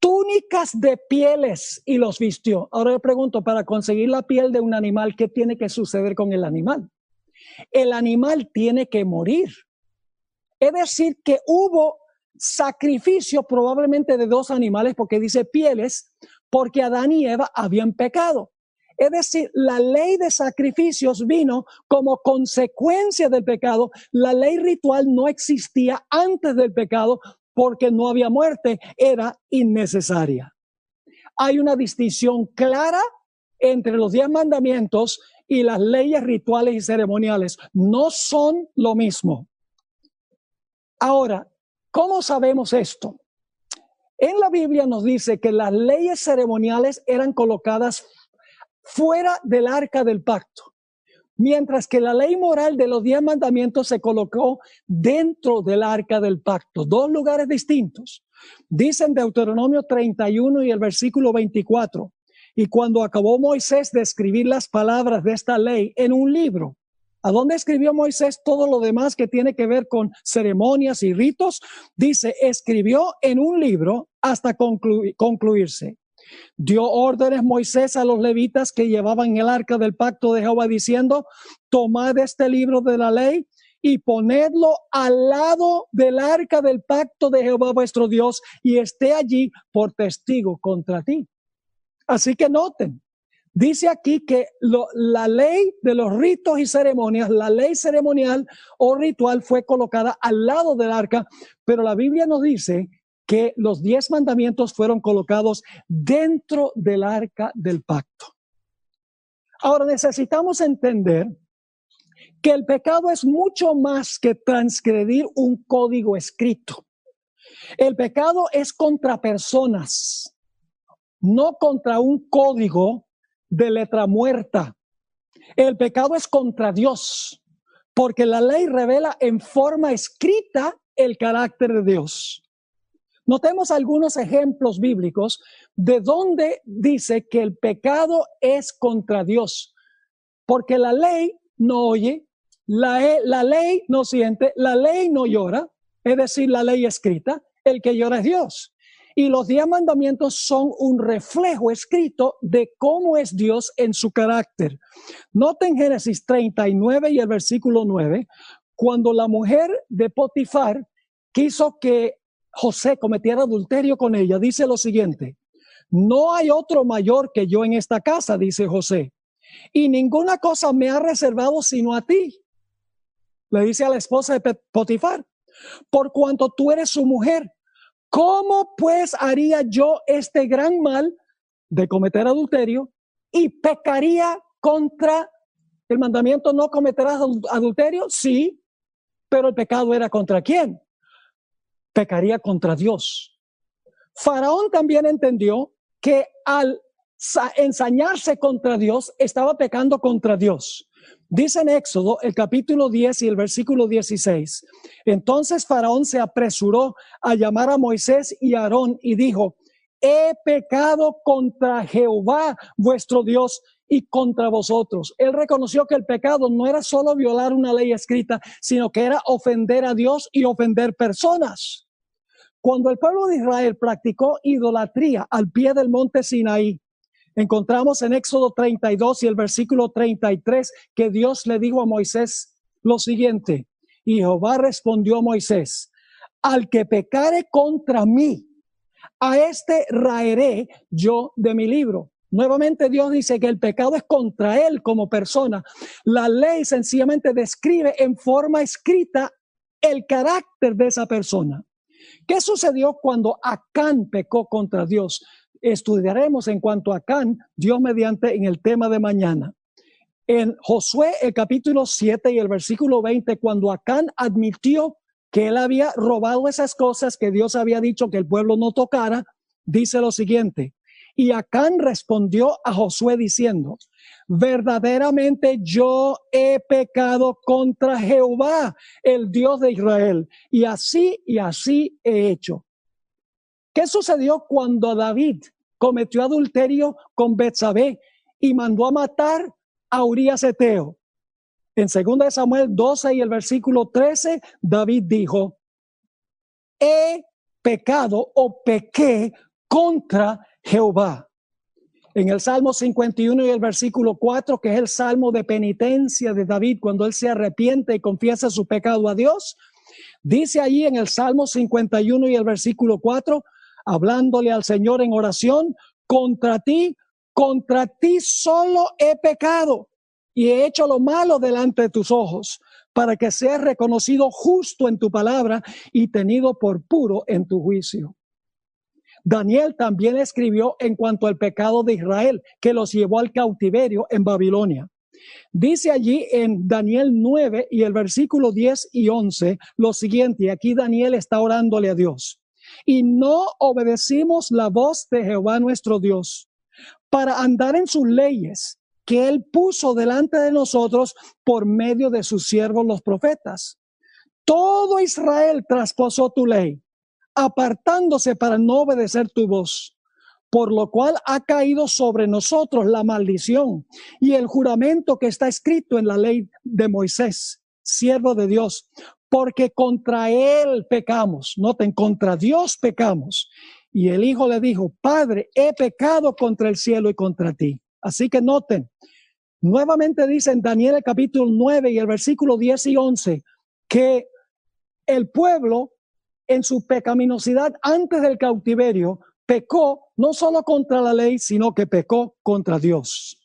túnicas de pieles y los vistió. Ahora le pregunto, para conseguir la piel de un animal, ¿qué tiene que suceder con el animal? El animal tiene que morir. Es decir, que hubo sacrificio probablemente de dos animales, porque dice pieles, porque Adán y Eva habían pecado. Es decir, la ley de sacrificios vino como consecuencia del pecado. La ley ritual no existía antes del pecado porque no había muerte, era innecesaria. Hay una distinción clara entre los diez mandamientos y las leyes rituales y ceremoniales. No son lo mismo. Ahora, ¿cómo sabemos esto? En la Biblia nos dice que las leyes ceremoniales eran colocadas fuera del arca del pacto mientras que la ley moral de los diez mandamientos se colocó dentro del arca del pacto, dos lugares distintos. Dicen Deuteronomio 31 y el versículo 24, y cuando acabó Moisés de escribir las palabras de esta ley en un libro, ¿A dónde escribió Moisés todo lo demás que tiene que ver con ceremonias y ritos? Dice, escribió en un libro hasta concluirse. Dio órdenes Moisés a los levitas que llevaban el arca del pacto de Jehová diciendo, tomad este libro de la ley y ponedlo al lado del arca del pacto de Jehová vuestro Dios y esté allí por testigo contra ti. Así que noten, dice aquí que la ley de los ritos y ceremonias, la ley ceremonial o ritual fue colocada al lado del arca, pero la Biblia nos dice que los diez mandamientos fueron colocados dentro del arca del pacto. Ahora necesitamos entender que el pecado es mucho más que transgredir un código escrito. El pecado es contra personas, no contra un código de letra muerta. El pecado es contra Dios, porque la ley revela en forma escrita el carácter de Dios. Notemos algunos ejemplos bíblicos de donde dice que el pecado es contra Dios, porque la ley no oye, la, la ley no siente, la ley no llora, es decir, la ley escrita, el que llora es Dios. Y los diez mandamientos son un reflejo escrito de cómo es Dios en su carácter. Noten Génesis 39 y el versículo 9, cuando la mujer de Potifar quiso que José cometiera adulterio con ella, dice lo siguiente, no hay otro mayor que yo en esta casa, dice José, y ninguna cosa me ha reservado sino a ti. Le dice a la esposa de Potifar, por cuanto tú eres su mujer ¿Cómo pues haría yo este gran mal de cometer adulterio y pecaría contra el mandamiento no cometerás adulterio? Sí, pero el pecado era contra quién? Pecaría contra Dios. Faraón también entendió que al ensañarse contra Dios estaba pecando contra Dios. Dice en Éxodo el capítulo 10 y el versículo 16. Entonces Faraón se apresuró a llamar a Moisés y a Aarón y dijo, he pecado contra Jehová vuestro Dios y contra vosotros. Él reconoció que el pecado no era solo violar una ley escrita, sino que era ofender a Dios y ofender personas. Cuando el pueblo de Israel practicó idolatría al pie del monte Sinaí, Encontramos en Éxodo 32 y el versículo 33 que Dios le dijo a Moisés lo siguiente. Y Jehová respondió a Moisés, al que pecare contra mí, a este raeré yo de mi libro. Nuevamente Dios dice que el pecado es contra él como persona. La ley sencillamente describe en forma escrita el carácter de esa persona. ¿Qué sucedió cuando Acán pecó contra Dios? estudiaremos en cuanto a Can, Dios mediante, en el tema de mañana. En Josué, el capítulo 7 y el versículo 20, cuando Acán admitió que él había robado esas cosas que Dios había dicho que el pueblo no tocara, dice lo siguiente. Y Acán respondió a Josué diciendo, verdaderamente yo he pecado contra Jehová, el Dios de Israel, y así y así he hecho. ¿Qué sucedió cuando David cometió adulterio con Betsabé y mandó a matar a Urias Eteo? En 2 Samuel 12 y el versículo 13, David dijo, he pecado o pequé contra Jehová. En el Salmo 51 y el versículo 4, que es el salmo de penitencia de David cuando él se arrepiente y confiesa su pecado a Dios, dice allí en el Salmo 51 y el versículo 4, hablándole al Señor en oración, contra ti, contra ti solo he pecado y he hecho lo malo delante de tus ojos, para que seas reconocido justo en tu palabra y tenido por puro en tu juicio. Daniel también escribió en cuanto al pecado de Israel, que los llevó al cautiverio en Babilonia. Dice allí en Daniel 9 y el versículo 10 y 11 lo siguiente, y aquí Daniel está orándole a Dios y no obedecimos la voz de Jehová nuestro Dios para andar en sus leyes que él puso delante de nosotros por medio de sus siervos los profetas. Todo Israel trasposó tu ley, apartándose para no obedecer tu voz, por lo cual ha caído sobre nosotros la maldición y el juramento que está escrito en la ley de Moisés, siervo de Dios, porque contra él pecamos. Noten, contra Dios pecamos. Y el hijo le dijo, Padre, he pecado contra el cielo y contra ti. Así que noten, nuevamente dice en Daniel el capítulo 9 y el versículo 10 y 11 que el pueblo en su pecaminosidad antes del cautiverio pecó no solo contra la ley, sino que pecó contra Dios.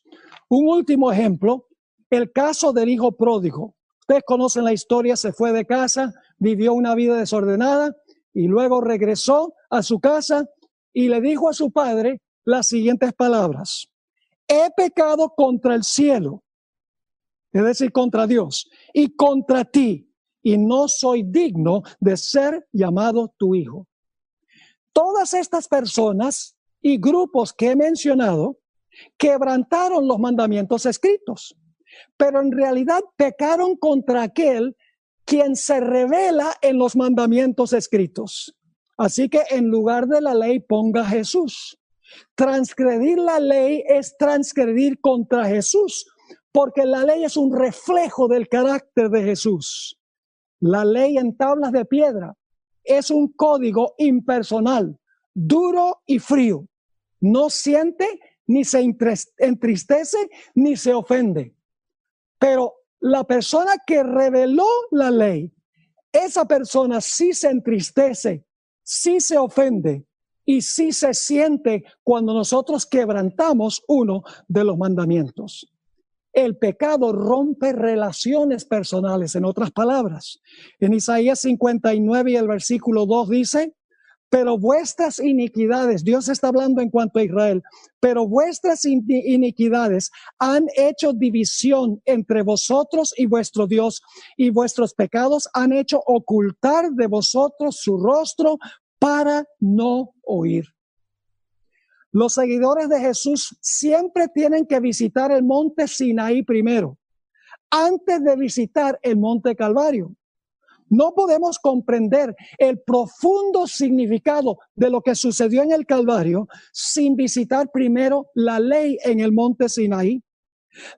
Un último ejemplo, el caso del hijo pródigo. Ustedes conocen la historia, se fue de casa, vivió una vida desordenada y luego regresó a su casa y le dijo a su padre las siguientes palabras. he pecado contra el cielo, es decir, contra Dios, y contra ti, y no soy digno de ser llamado tu hijo. Todas estas personas y grupos que he mencionado quebrantaron los mandamientos escritos, pero en realidad pecaron contra aquel quien se revela en los mandamientos escritos. Así que en lugar de la ley ponga Jesús. Transgredir la ley es transgredir contra Jesús, porque la ley es un reflejo del carácter de Jesús. La ley en tablas de piedra es un código impersonal, duro y frío. No siente, ni se entristece, ni se ofende. Pero la persona que reveló la ley, esa persona sí se entristece, sí se ofende y sí se siente cuando nosotros quebrantamos uno de los mandamientos. El pecado rompe relaciones personales, en otras palabras. En Isaías 59 y el versículo 2 dice, pero vuestras iniquidades, Dios está hablando en cuanto a Israel, pero vuestras iniquidades han hecho división entre vosotros y vuestro Dios, y vuestros pecados han hecho ocultar de vosotros su rostro para no oír. Los seguidores de Jesús siempre tienen que visitar el monte Sinaí primero, antes de visitar el monte Calvario. No podemos comprender el profundo significado de lo que sucedió en el Calvario sin visitar primero la ley en el monte Sinaí.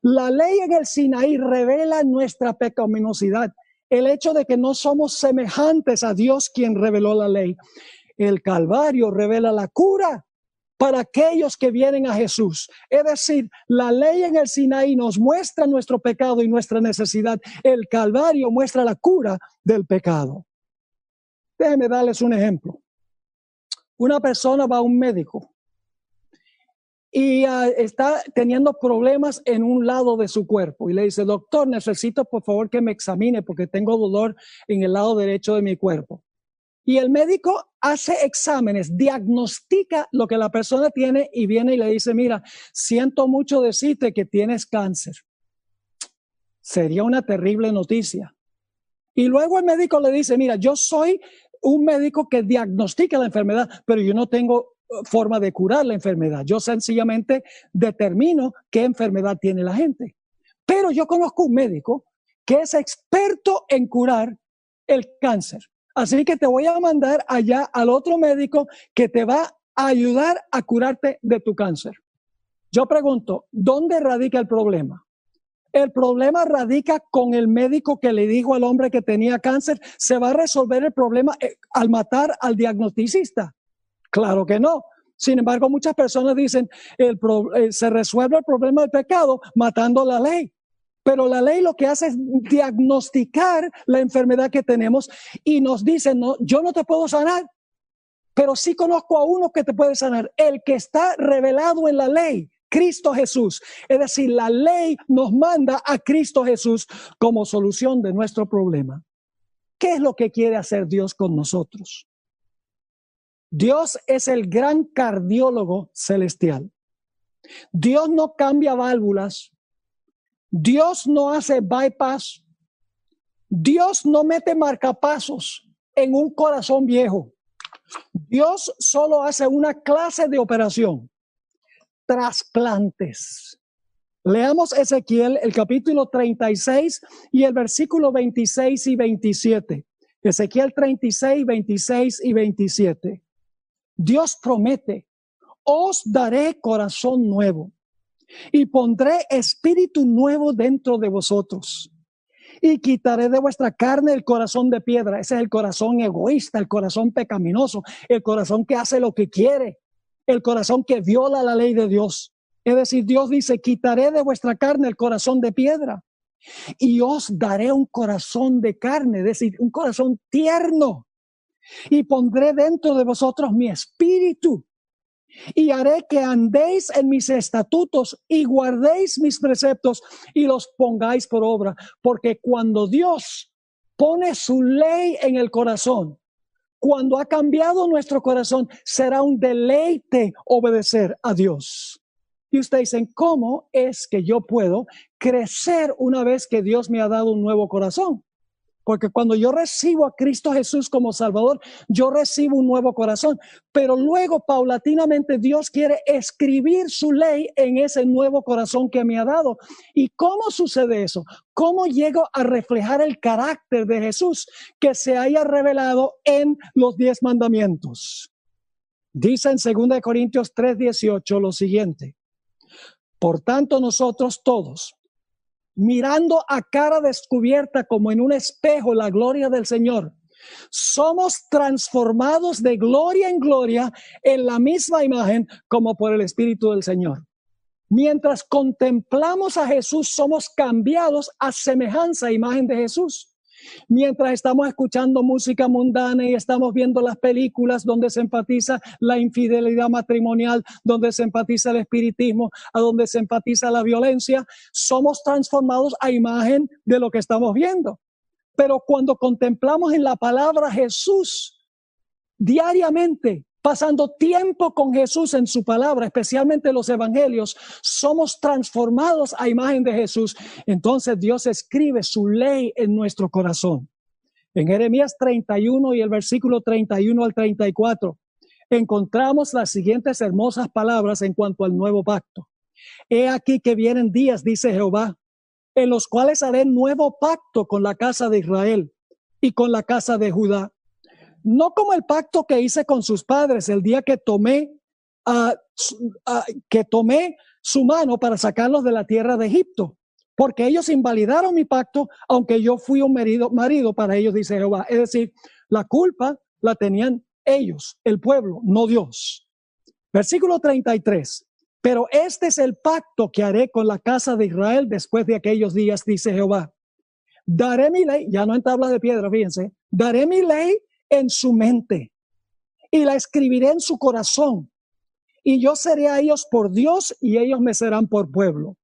La ley en el Sinaí revela nuestra pecaminosidad, el hecho de que no somos semejantes a Dios quien reveló la ley. El Calvario revela la cura para aquellos que vienen a Jesús. Es decir, la ley en el Sinaí nos muestra nuestro pecado y nuestra necesidad. El Calvario muestra la cura del pecado. Déjenme darles un ejemplo. Una persona va a un médico y ah, está teniendo problemas en un lado de su cuerpo y le dice, doctor, necesito por favor que me examine porque tengo dolor en el lado derecho de mi cuerpo. Y el médico hace exámenes, diagnostica lo que la persona tiene y viene y le dice, mira, siento mucho decirte que tienes cáncer. Sería una terrible noticia. Y luego el médico le dice, mira, yo soy un médico que diagnostica la enfermedad, pero yo no tengo uh, forma de curar la enfermedad. Yo sencillamente determino qué enfermedad tiene la gente. Pero yo conozco un médico que es experto en curar el cáncer. Así que te voy a mandar allá al otro médico que te va a ayudar a curarte de tu cáncer. Yo pregunto, ¿dónde radica el problema? El problema radica con el médico que le dijo al hombre que tenía cáncer, ¿se va a resolver el problema eh, al matar al diagnosticista? Claro que no. Sin embargo, muchas personas dicen, eh, se resuelve el problema del pecado matando la ley. Pero la ley lo que hace es diagnosticar la enfermedad que tenemos y nos dice, no, yo no te puedo sanar, pero sí conozco a uno que te puede sanar, el que está revelado en la ley, Cristo Jesús. Es decir, la ley nos manda a Cristo Jesús como solución de nuestro problema. ¿Qué es lo que quiere hacer Dios con nosotros? Dios es el gran cardiólogo celestial. Dios no cambia válvulas, Dios no hace bypass. Dios no mete marcapasos en un corazón viejo. Dios solo hace una clase de operación, trasplantes. Leamos Ezequiel, el capítulo 36 y el versículo 26 y 27. Ezequiel 36, 26 y 27. Dios promete, os daré corazón nuevo y pondré espíritu nuevo dentro de vosotros. Y quitaré de vuestra carne el corazón de piedra. Ese es el corazón egoísta, el corazón pecaminoso, el corazón que hace lo que quiere, el corazón que viola la ley de Dios. Es decir, Dios dice, quitaré de vuestra carne el corazón de piedra y os daré un corazón de carne, es decir, un corazón tierno. Y pondré dentro de vosotros mi espíritu y haré que andéis en mis estatutos y guardéis mis preceptos y los pongáis por obra, porque cuando Dios pone su ley en el corazón, cuando ha cambiado nuestro corazón, será un deleite obedecer a Dios. Y ustedes dicen, ¿cómo es que yo puedo crecer una vez que Dios me ha dado un nuevo corazón? Porque cuando yo recibo a Cristo Jesús como Salvador, yo recibo un nuevo corazón. Pero luego, paulatinamente, Dios quiere escribir su ley en ese nuevo corazón que me ha dado. ¿Y cómo sucede eso? ¿Cómo llego a reflejar el carácter de Jesús que se haya revelado en los diez mandamientos? Dice en 2 Corintios 3:18 lo siguiente. Por tanto, nosotros todos, mirando a cara descubierta como en un espejo la gloria del Señor, somos transformados de gloria en gloria en la misma imagen como por el Espíritu del Señor. Mientras contemplamos a Jesús, somos cambiados a semejanza, imagen de Jesús. Mientras estamos escuchando música mundana y estamos viendo las películas donde se empatiza la infidelidad matrimonial, donde se empatiza el espiritismo, a donde se empatiza la violencia, somos transformados a imagen de lo que estamos viendo. Pero cuando contemplamos en la palabra Jesús diariamente, pasando tiempo con Jesús en su palabra, especialmente los evangelios, somos transformados a imagen de Jesús. Entonces Dios escribe su ley en nuestro corazón. En Jeremías 31 y el versículo 31 al 34 encontramos las siguientes hermosas palabras en cuanto al nuevo pacto. He aquí que vienen días, dice Jehová, en los cuales haré nuevo pacto con la casa de Israel y con la casa de Judá no como el pacto que hice con sus padres el día que tomé, uh, que tomé su mano para sacarlos de la tierra de Egipto, porque ellos invalidaron mi pacto, aunque yo fui un marido, marido para ellos, dice Jehová. Es decir, la culpa la tenían ellos, el pueblo, no Dios. Versículo 33. Pero este es el pacto que haré con la casa de Israel después de aquellos días, dice Jehová. Daré mi ley, ya no en tablas de piedra, fíjense, daré mi ley en su mente y la escribiré en su corazón. Y yo seré a ellos por Dios y ellos me serán por pueblo.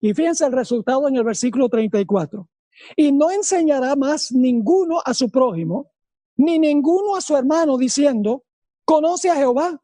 Y fíjense el resultado en el versículo 34. Y no enseñará más ninguno a su prójimo, ni ninguno a su hermano, diciendo, conoce a Jehová,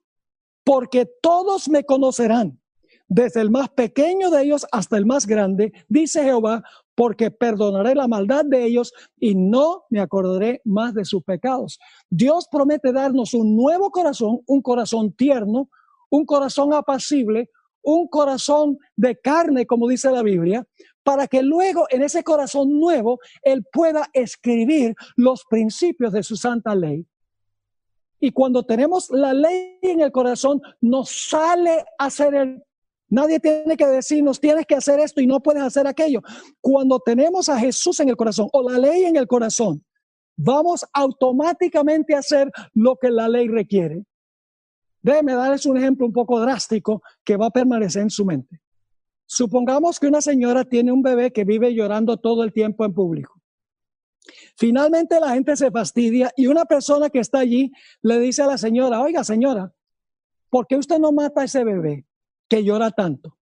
porque todos me conocerán, desde el más pequeño de ellos hasta el más grande, dice Jehová, porque perdonaré la maldad de ellos y no me acordaré más de sus pecados. Dios promete darnos un nuevo corazón, un corazón tierno, un corazón apacible, un corazón de carne, como dice la Biblia, para que luego en ese corazón nuevo Él pueda escribir los principios de su santa ley. Y cuando tenemos la ley en el corazón, nos sale a hacer el Nadie tiene que decirnos, tienes que hacer esto y no puedes hacer aquello. Cuando tenemos a Jesús en el corazón o la ley en el corazón, vamos automáticamente a hacer lo que la ley requiere. Déjeme darles un ejemplo un poco drástico que va a permanecer en su mente. Supongamos que una señora tiene un bebé que vive llorando todo el tiempo en público. Finalmente la gente se fastidia y una persona que está allí le dice a la señora, oiga señora, ¿por qué usted no mata a ese bebé? Que llora tanto.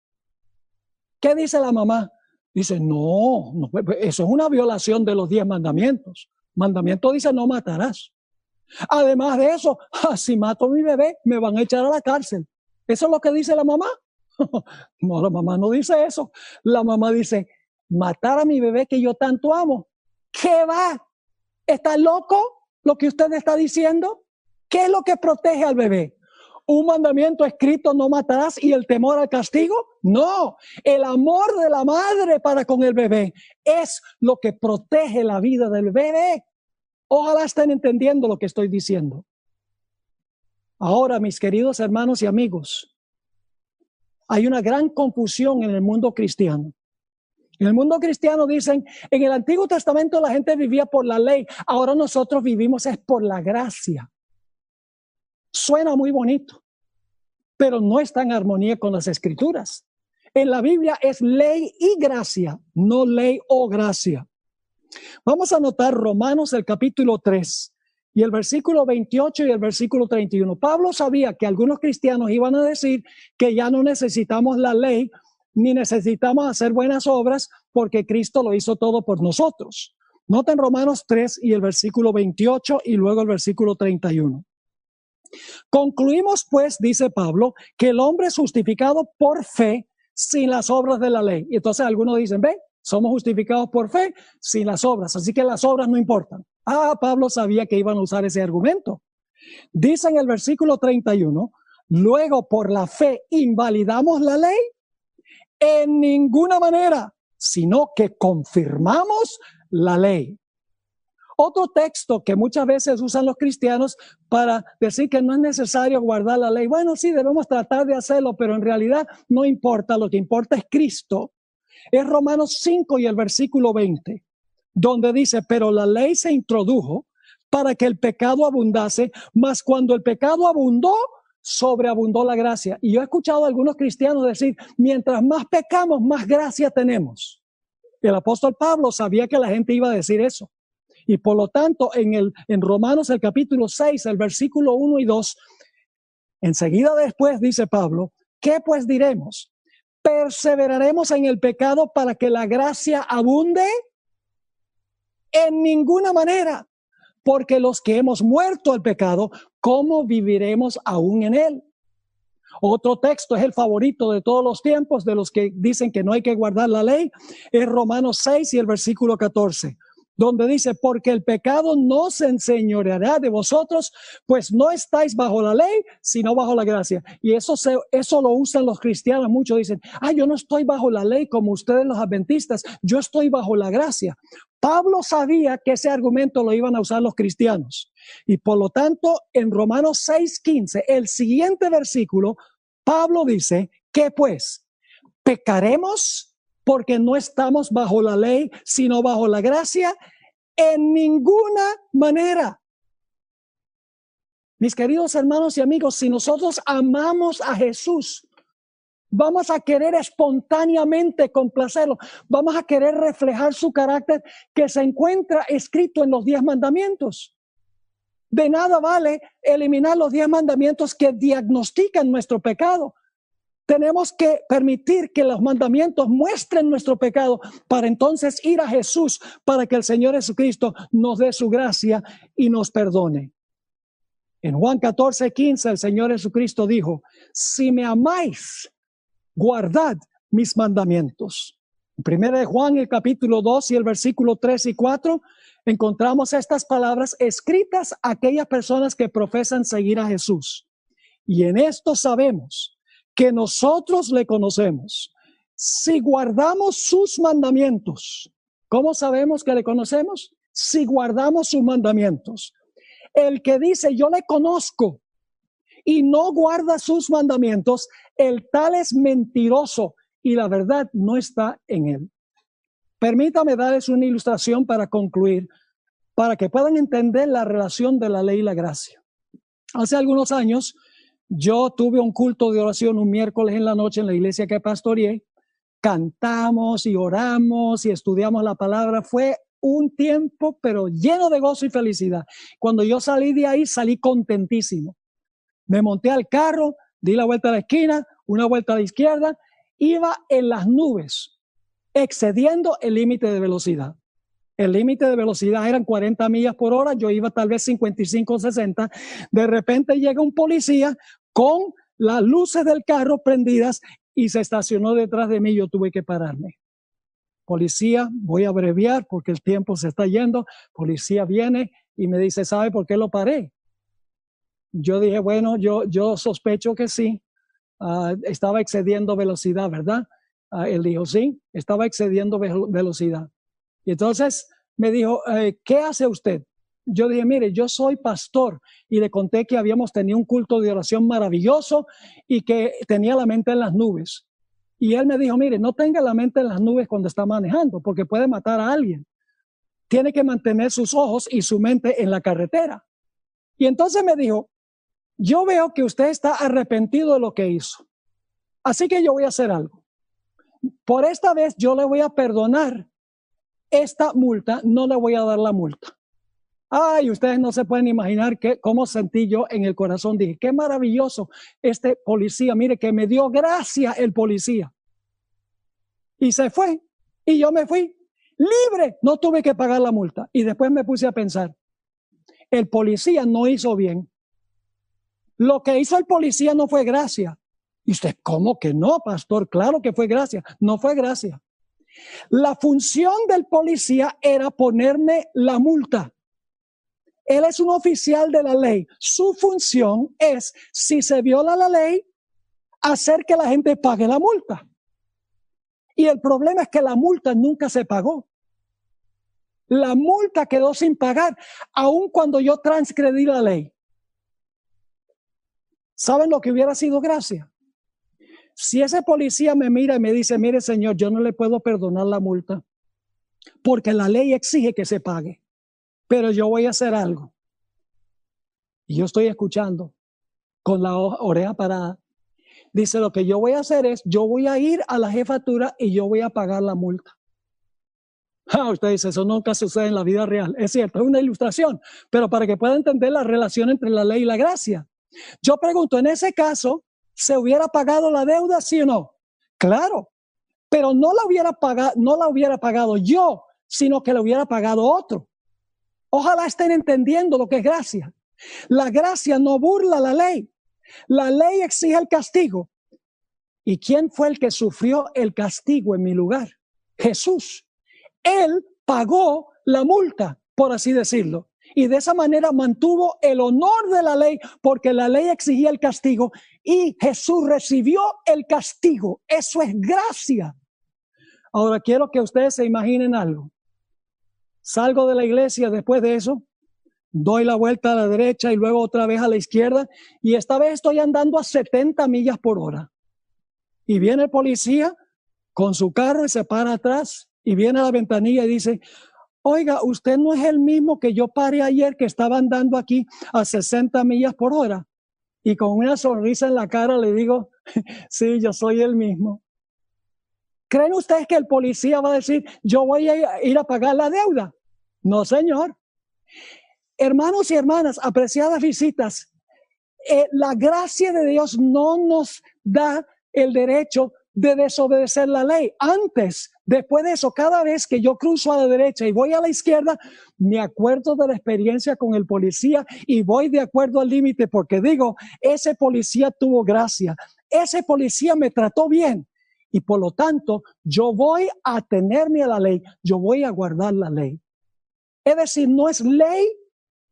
¿Qué dice la mamá? Dice, no, pues, pues, eso es una violación de los diez mandamientos. Mandamiento dice, no matarás. Además de eso, si mato a mi bebé, me van a echar a la cárcel. ¿Eso es lo que dice la mamá? no, la mamá no dice eso. La mamá dice, matar a mi bebé que yo tanto amo. ¿Qué va? ¿Está loco lo que usted está diciendo? ¿Qué es lo que protege al bebé? Un mandamiento escrito, no matarás, y el temor al castigo. No, el amor de la madre para con el bebé es lo que protege la vida del bebé. Ojalá estén entendiendo lo que estoy diciendo. Ahora, mis queridos hermanos y amigos, hay una gran confusión en el mundo cristiano. En el mundo cristiano dicen, en el Antiguo Testamento la gente vivía por la ley, ahora nosotros vivimos es por la gracia. Suena muy bonito, pero no está en armonía con las escrituras. En la Biblia es ley y gracia, no ley o gracia. Vamos a notar Romanos el capítulo 3 y el versículo 28 y el versículo 31. Pablo sabía que algunos cristianos iban a decir que ya no necesitamos la ley ni necesitamos hacer buenas obras porque Cristo lo hizo todo por nosotros. Noten Romanos 3 y el versículo 28 y luego el versículo 31. Concluimos pues, dice Pablo, que el hombre es justificado por fe sin las obras de la ley. Y entonces algunos dicen, ve, somos justificados por fe sin las obras, así que las obras no importan. Ah, Pablo sabía que iban a usar ese argumento. Dice en el versículo 31, luego por la fe invalidamos la ley en ninguna manera, sino que confirmamos la ley. Otro texto que muchas veces usan los cristianos para decir que no es necesario guardar la ley. Bueno, sí, debemos tratar de hacerlo, pero en realidad no importa, lo que importa es Cristo. Es Romanos 5 y el versículo 20, donde dice, pero la ley se introdujo para que el pecado abundase, mas cuando el pecado abundó, sobreabundó la gracia. Y yo he escuchado a algunos cristianos decir, mientras más pecamos, más gracia tenemos. El apóstol Pablo sabía que la gente iba a decir eso. Y por lo tanto, en, el, en Romanos el capítulo 6, el versículo 1 y 2, enseguida después dice Pablo, ¿qué pues diremos? ¿Perseveraremos en el pecado para que la gracia abunde? En ninguna manera, porque los que hemos muerto al pecado, ¿cómo viviremos aún en él? Otro texto es el favorito de todos los tiempos, de los que dicen que no hay que guardar la ley, es Romanos 6 y el versículo 14 donde dice, porque el pecado no se enseñoreará de vosotros, pues no estáis bajo la ley, sino bajo la gracia. Y eso, se, eso lo usan los cristianos, muchos dicen, ah, yo no estoy bajo la ley como ustedes los adventistas, yo estoy bajo la gracia. Pablo sabía que ese argumento lo iban a usar los cristianos. Y por lo tanto, en Romanos 6:15, el siguiente versículo, Pablo dice, ¿qué pues? ¿Pecaremos porque no estamos bajo la ley, sino bajo la gracia, en ninguna manera. Mis queridos hermanos y amigos, si nosotros amamos a Jesús, vamos a querer espontáneamente complacerlo, vamos a querer reflejar su carácter que se encuentra escrito en los diez mandamientos. De nada vale eliminar los diez mandamientos que diagnostican nuestro pecado, tenemos que permitir que los mandamientos muestren nuestro pecado para entonces ir a Jesús para que el Señor Jesucristo nos dé su gracia y nos perdone. En Juan 14, 15 el Señor Jesucristo dijo, si me amáis, guardad mis mandamientos. En primera de Juan, el capítulo 2 y el versículo 3 y 4, encontramos estas palabras escritas a aquellas personas que profesan seguir a Jesús. Y en esto sabemos que nosotros le conocemos. Si guardamos sus mandamientos, ¿cómo sabemos que le conocemos? Si guardamos sus mandamientos. El que dice, yo le conozco y no guarda sus mandamientos, el tal es mentiroso y la verdad no está en él. Permítame darles una ilustración para concluir, para que puedan entender la relación de la ley y la gracia. Hace algunos años, yo tuve un culto de oración un miércoles en la noche en la iglesia que pastoreé. Cantamos y oramos y estudiamos la palabra. Fue un tiempo, pero lleno de gozo y felicidad. Cuando yo salí de ahí, salí contentísimo. Me monté al carro, di la vuelta a la esquina, una vuelta a la izquierda, iba en las nubes, excediendo el límite de velocidad. El límite de velocidad eran 40 millas por hora, yo iba tal vez 55 o 60. De repente llega un policía con las luces del carro prendidas y se estacionó detrás de mí. Yo tuve que pararme. Policía, voy a abreviar porque el tiempo se está yendo. Policía viene y me dice, ¿sabe por qué lo paré? Yo dije, bueno, yo, sospecho que sí. Ah, estaba excediendo velocidad, ¿verdad? Ah, él dijo, sí, estaba excediendo velocidad. Y entonces me dijo, eh, ¿qué hace usted? Yo dije, mire, yo soy pastor y le conté que habíamos tenido un culto de oración maravilloso y que tenía la mente en las nubes. Y él me dijo, mire, no tenga la mente en las nubes cuando está manejando porque puede matar a alguien. Tiene que mantener sus ojos y su mente en la carretera. Y entonces me dijo, yo veo que usted está arrepentido de lo que hizo. Así que yo voy a hacer algo. Por esta vez yo le voy a perdonar esta multa, no le voy a dar la multa. Ay, ustedes no se pueden imaginar que, cómo sentí yo en el corazón. Dije, qué maravilloso este policía. Mire que me dio gracia el policía. Y se fue. Y yo me fui libre. No tuve que pagar la multa. Y después me puse a pensar, el policía no hizo bien. Lo que hizo el policía no fue gracia. Y usted, ¿cómo que no, pastor? Claro que fue gracia. No fue gracia. La función del policía era ponerme la multa. Él es un oficial de la ley. Su función es, si se viola la ley, hacer que la gente pague la multa. Y el problema es que la multa nunca se pagó. La multa quedó sin pagar, aun cuando yo transgredí la ley. ¿Saben lo que hubiera sido gracia? Si ese policía me mira y me dice, mire señor, yo no le puedo perdonar la multa, porque la ley exige que se pague, pero yo voy a hacer algo. Y yo estoy escuchando con la oreja parada. Dice, lo que yo voy a hacer es, yo voy a ir a la jefatura y yo voy a pagar la multa. Ah, usted dice, eso nunca sucede en la vida real. Es cierto, es una ilustración, pero para que pueda entender la relación entre la ley y la gracia. Yo pregunto, en ese caso, ¿se hubiera pagado la deuda, sí o no? Claro, pero no la hubiera pagado, no la hubiera pagado yo, sino que la hubiera pagado otro. Ojalá estén entendiendo lo que es gracia. La gracia no burla la ley. La ley exige el castigo. ¿Y quién fue el que sufrió el castigo en mi lugar? Jesús. Él pagó la multa, por así decirlo. Y de esa manera mantuvo el honor de la ley, porque la ley exigía el castigo y Jesús recibió el castigo. Eso es gracia. Ahora quiero que ustedes se imaginen algo. Salgo de la iglesia después de eso doy la vuelta a la derecha y luego otra vez a la izquierda y esta vez estoy andando a 70 millas por hora. Y viene el policía con su carro y se para atrás y viene a la ventanilla y dice, oiga, usted no es el mismo que yo paré ayer que estaba andando aquí a 60 millas por hora. Y con una sonrisa en la cara le digo, sí, yo soy el mismo. ¿Creen ustedes que el policía va a decir, yo voy a ir a pagar la deuda? No, señor. Hermanos y hermanas, apreciadas visitas, eh, la gracia de Dios no nos da el derecho de desobedecer la ley. Antes, después de eso, cada vez que yo cruzo a la derecha y voy a la izquierda, me acuerdo de la experiencia con el policía y voy de acuerdo al límite porque digo, ese policía tuvo gracia, ese policía me trató bien y por lo tanto yo voy a tenerme a la ley, yo voy a guardar la ley. Es decir, no es ley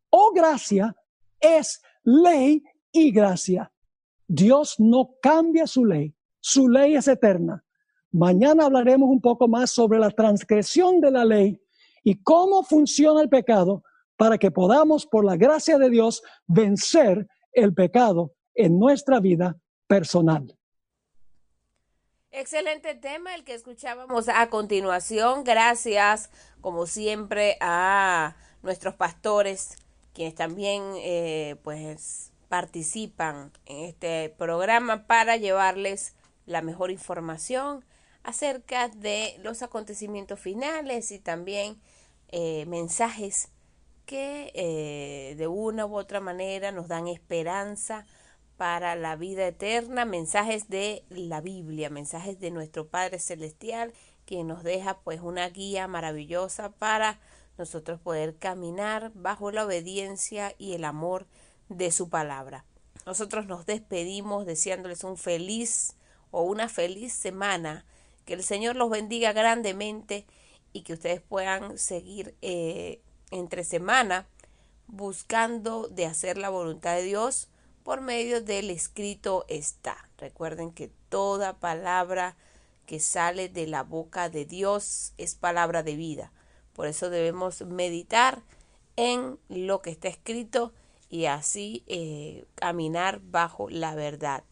o gracia es ley y gracia. Dios no cambia su ley, su ley es eterna. Mañana hablaremos un poco más sobre la transgresión de la ley y cómo funciona el pecado para que podamos, por la gracia de Dios, vencer el pecado en nuestra vida personal. Excelente tema el que escuchábamos a continuación. Gracias, como siempre, a nuestros pastores quienes también eh, pues participan en este programa para llevarles la mejor información acerca de los acontecimientos finales y también eh, mensajes que eh, de una u otra manera nos dan esperanza para la vida eterna, mensajes de la Biblia, mensajes de nuestro Padre Celestial, que nos deja pues una guía maravillosa para nosotros poder caminar bajo la obediencia y el amor de su palabra. Nosotros nos despedimos deseándoles un feliz o una feliz semana, que el Señor los bendiga grandemente y que ustedes puedan seguir eh, entre semana buscando de hacer la voluntad de Dios por medio del escrito está. Recuerden que toda palabra que sale de la boca de Dios es palabra de vida. Por eso debemos meditar en lo que está escrito y así eh, caminar bajo la verdad.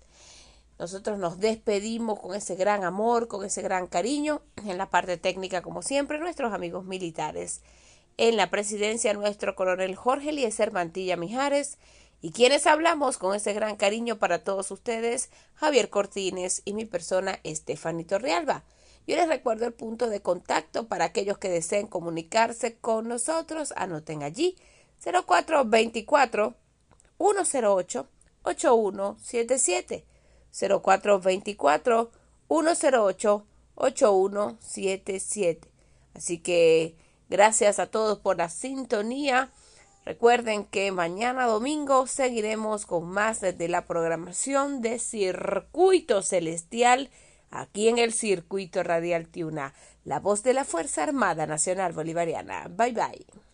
Nosotros nos despedimos con ese gran amor, con ese gran cariño. En la parte técnica, como siempre, nuestros amigos militares. En la presidencia, nuestro coronel Jorge Eliezer Mantilla Mijares. Y quienes hablamos con ese gran cariño para todos ustedes, Javier Cortines y mi persona, Estefanito Rialba. Yo les recuerdo el punto de contacto para aquellos que deseen comunicarse con nosotros. Anoten allí 0424 108 8177 0424 108 8177. Así que gracias a todos por la sintonía Recuerden que mañana domingo seguiremos con más de la programación de Circuito Celestial aquí en el Circuito Radial Tiuna, la voz de la Fuerza Armada Nacional Bolivariana. Bye bye.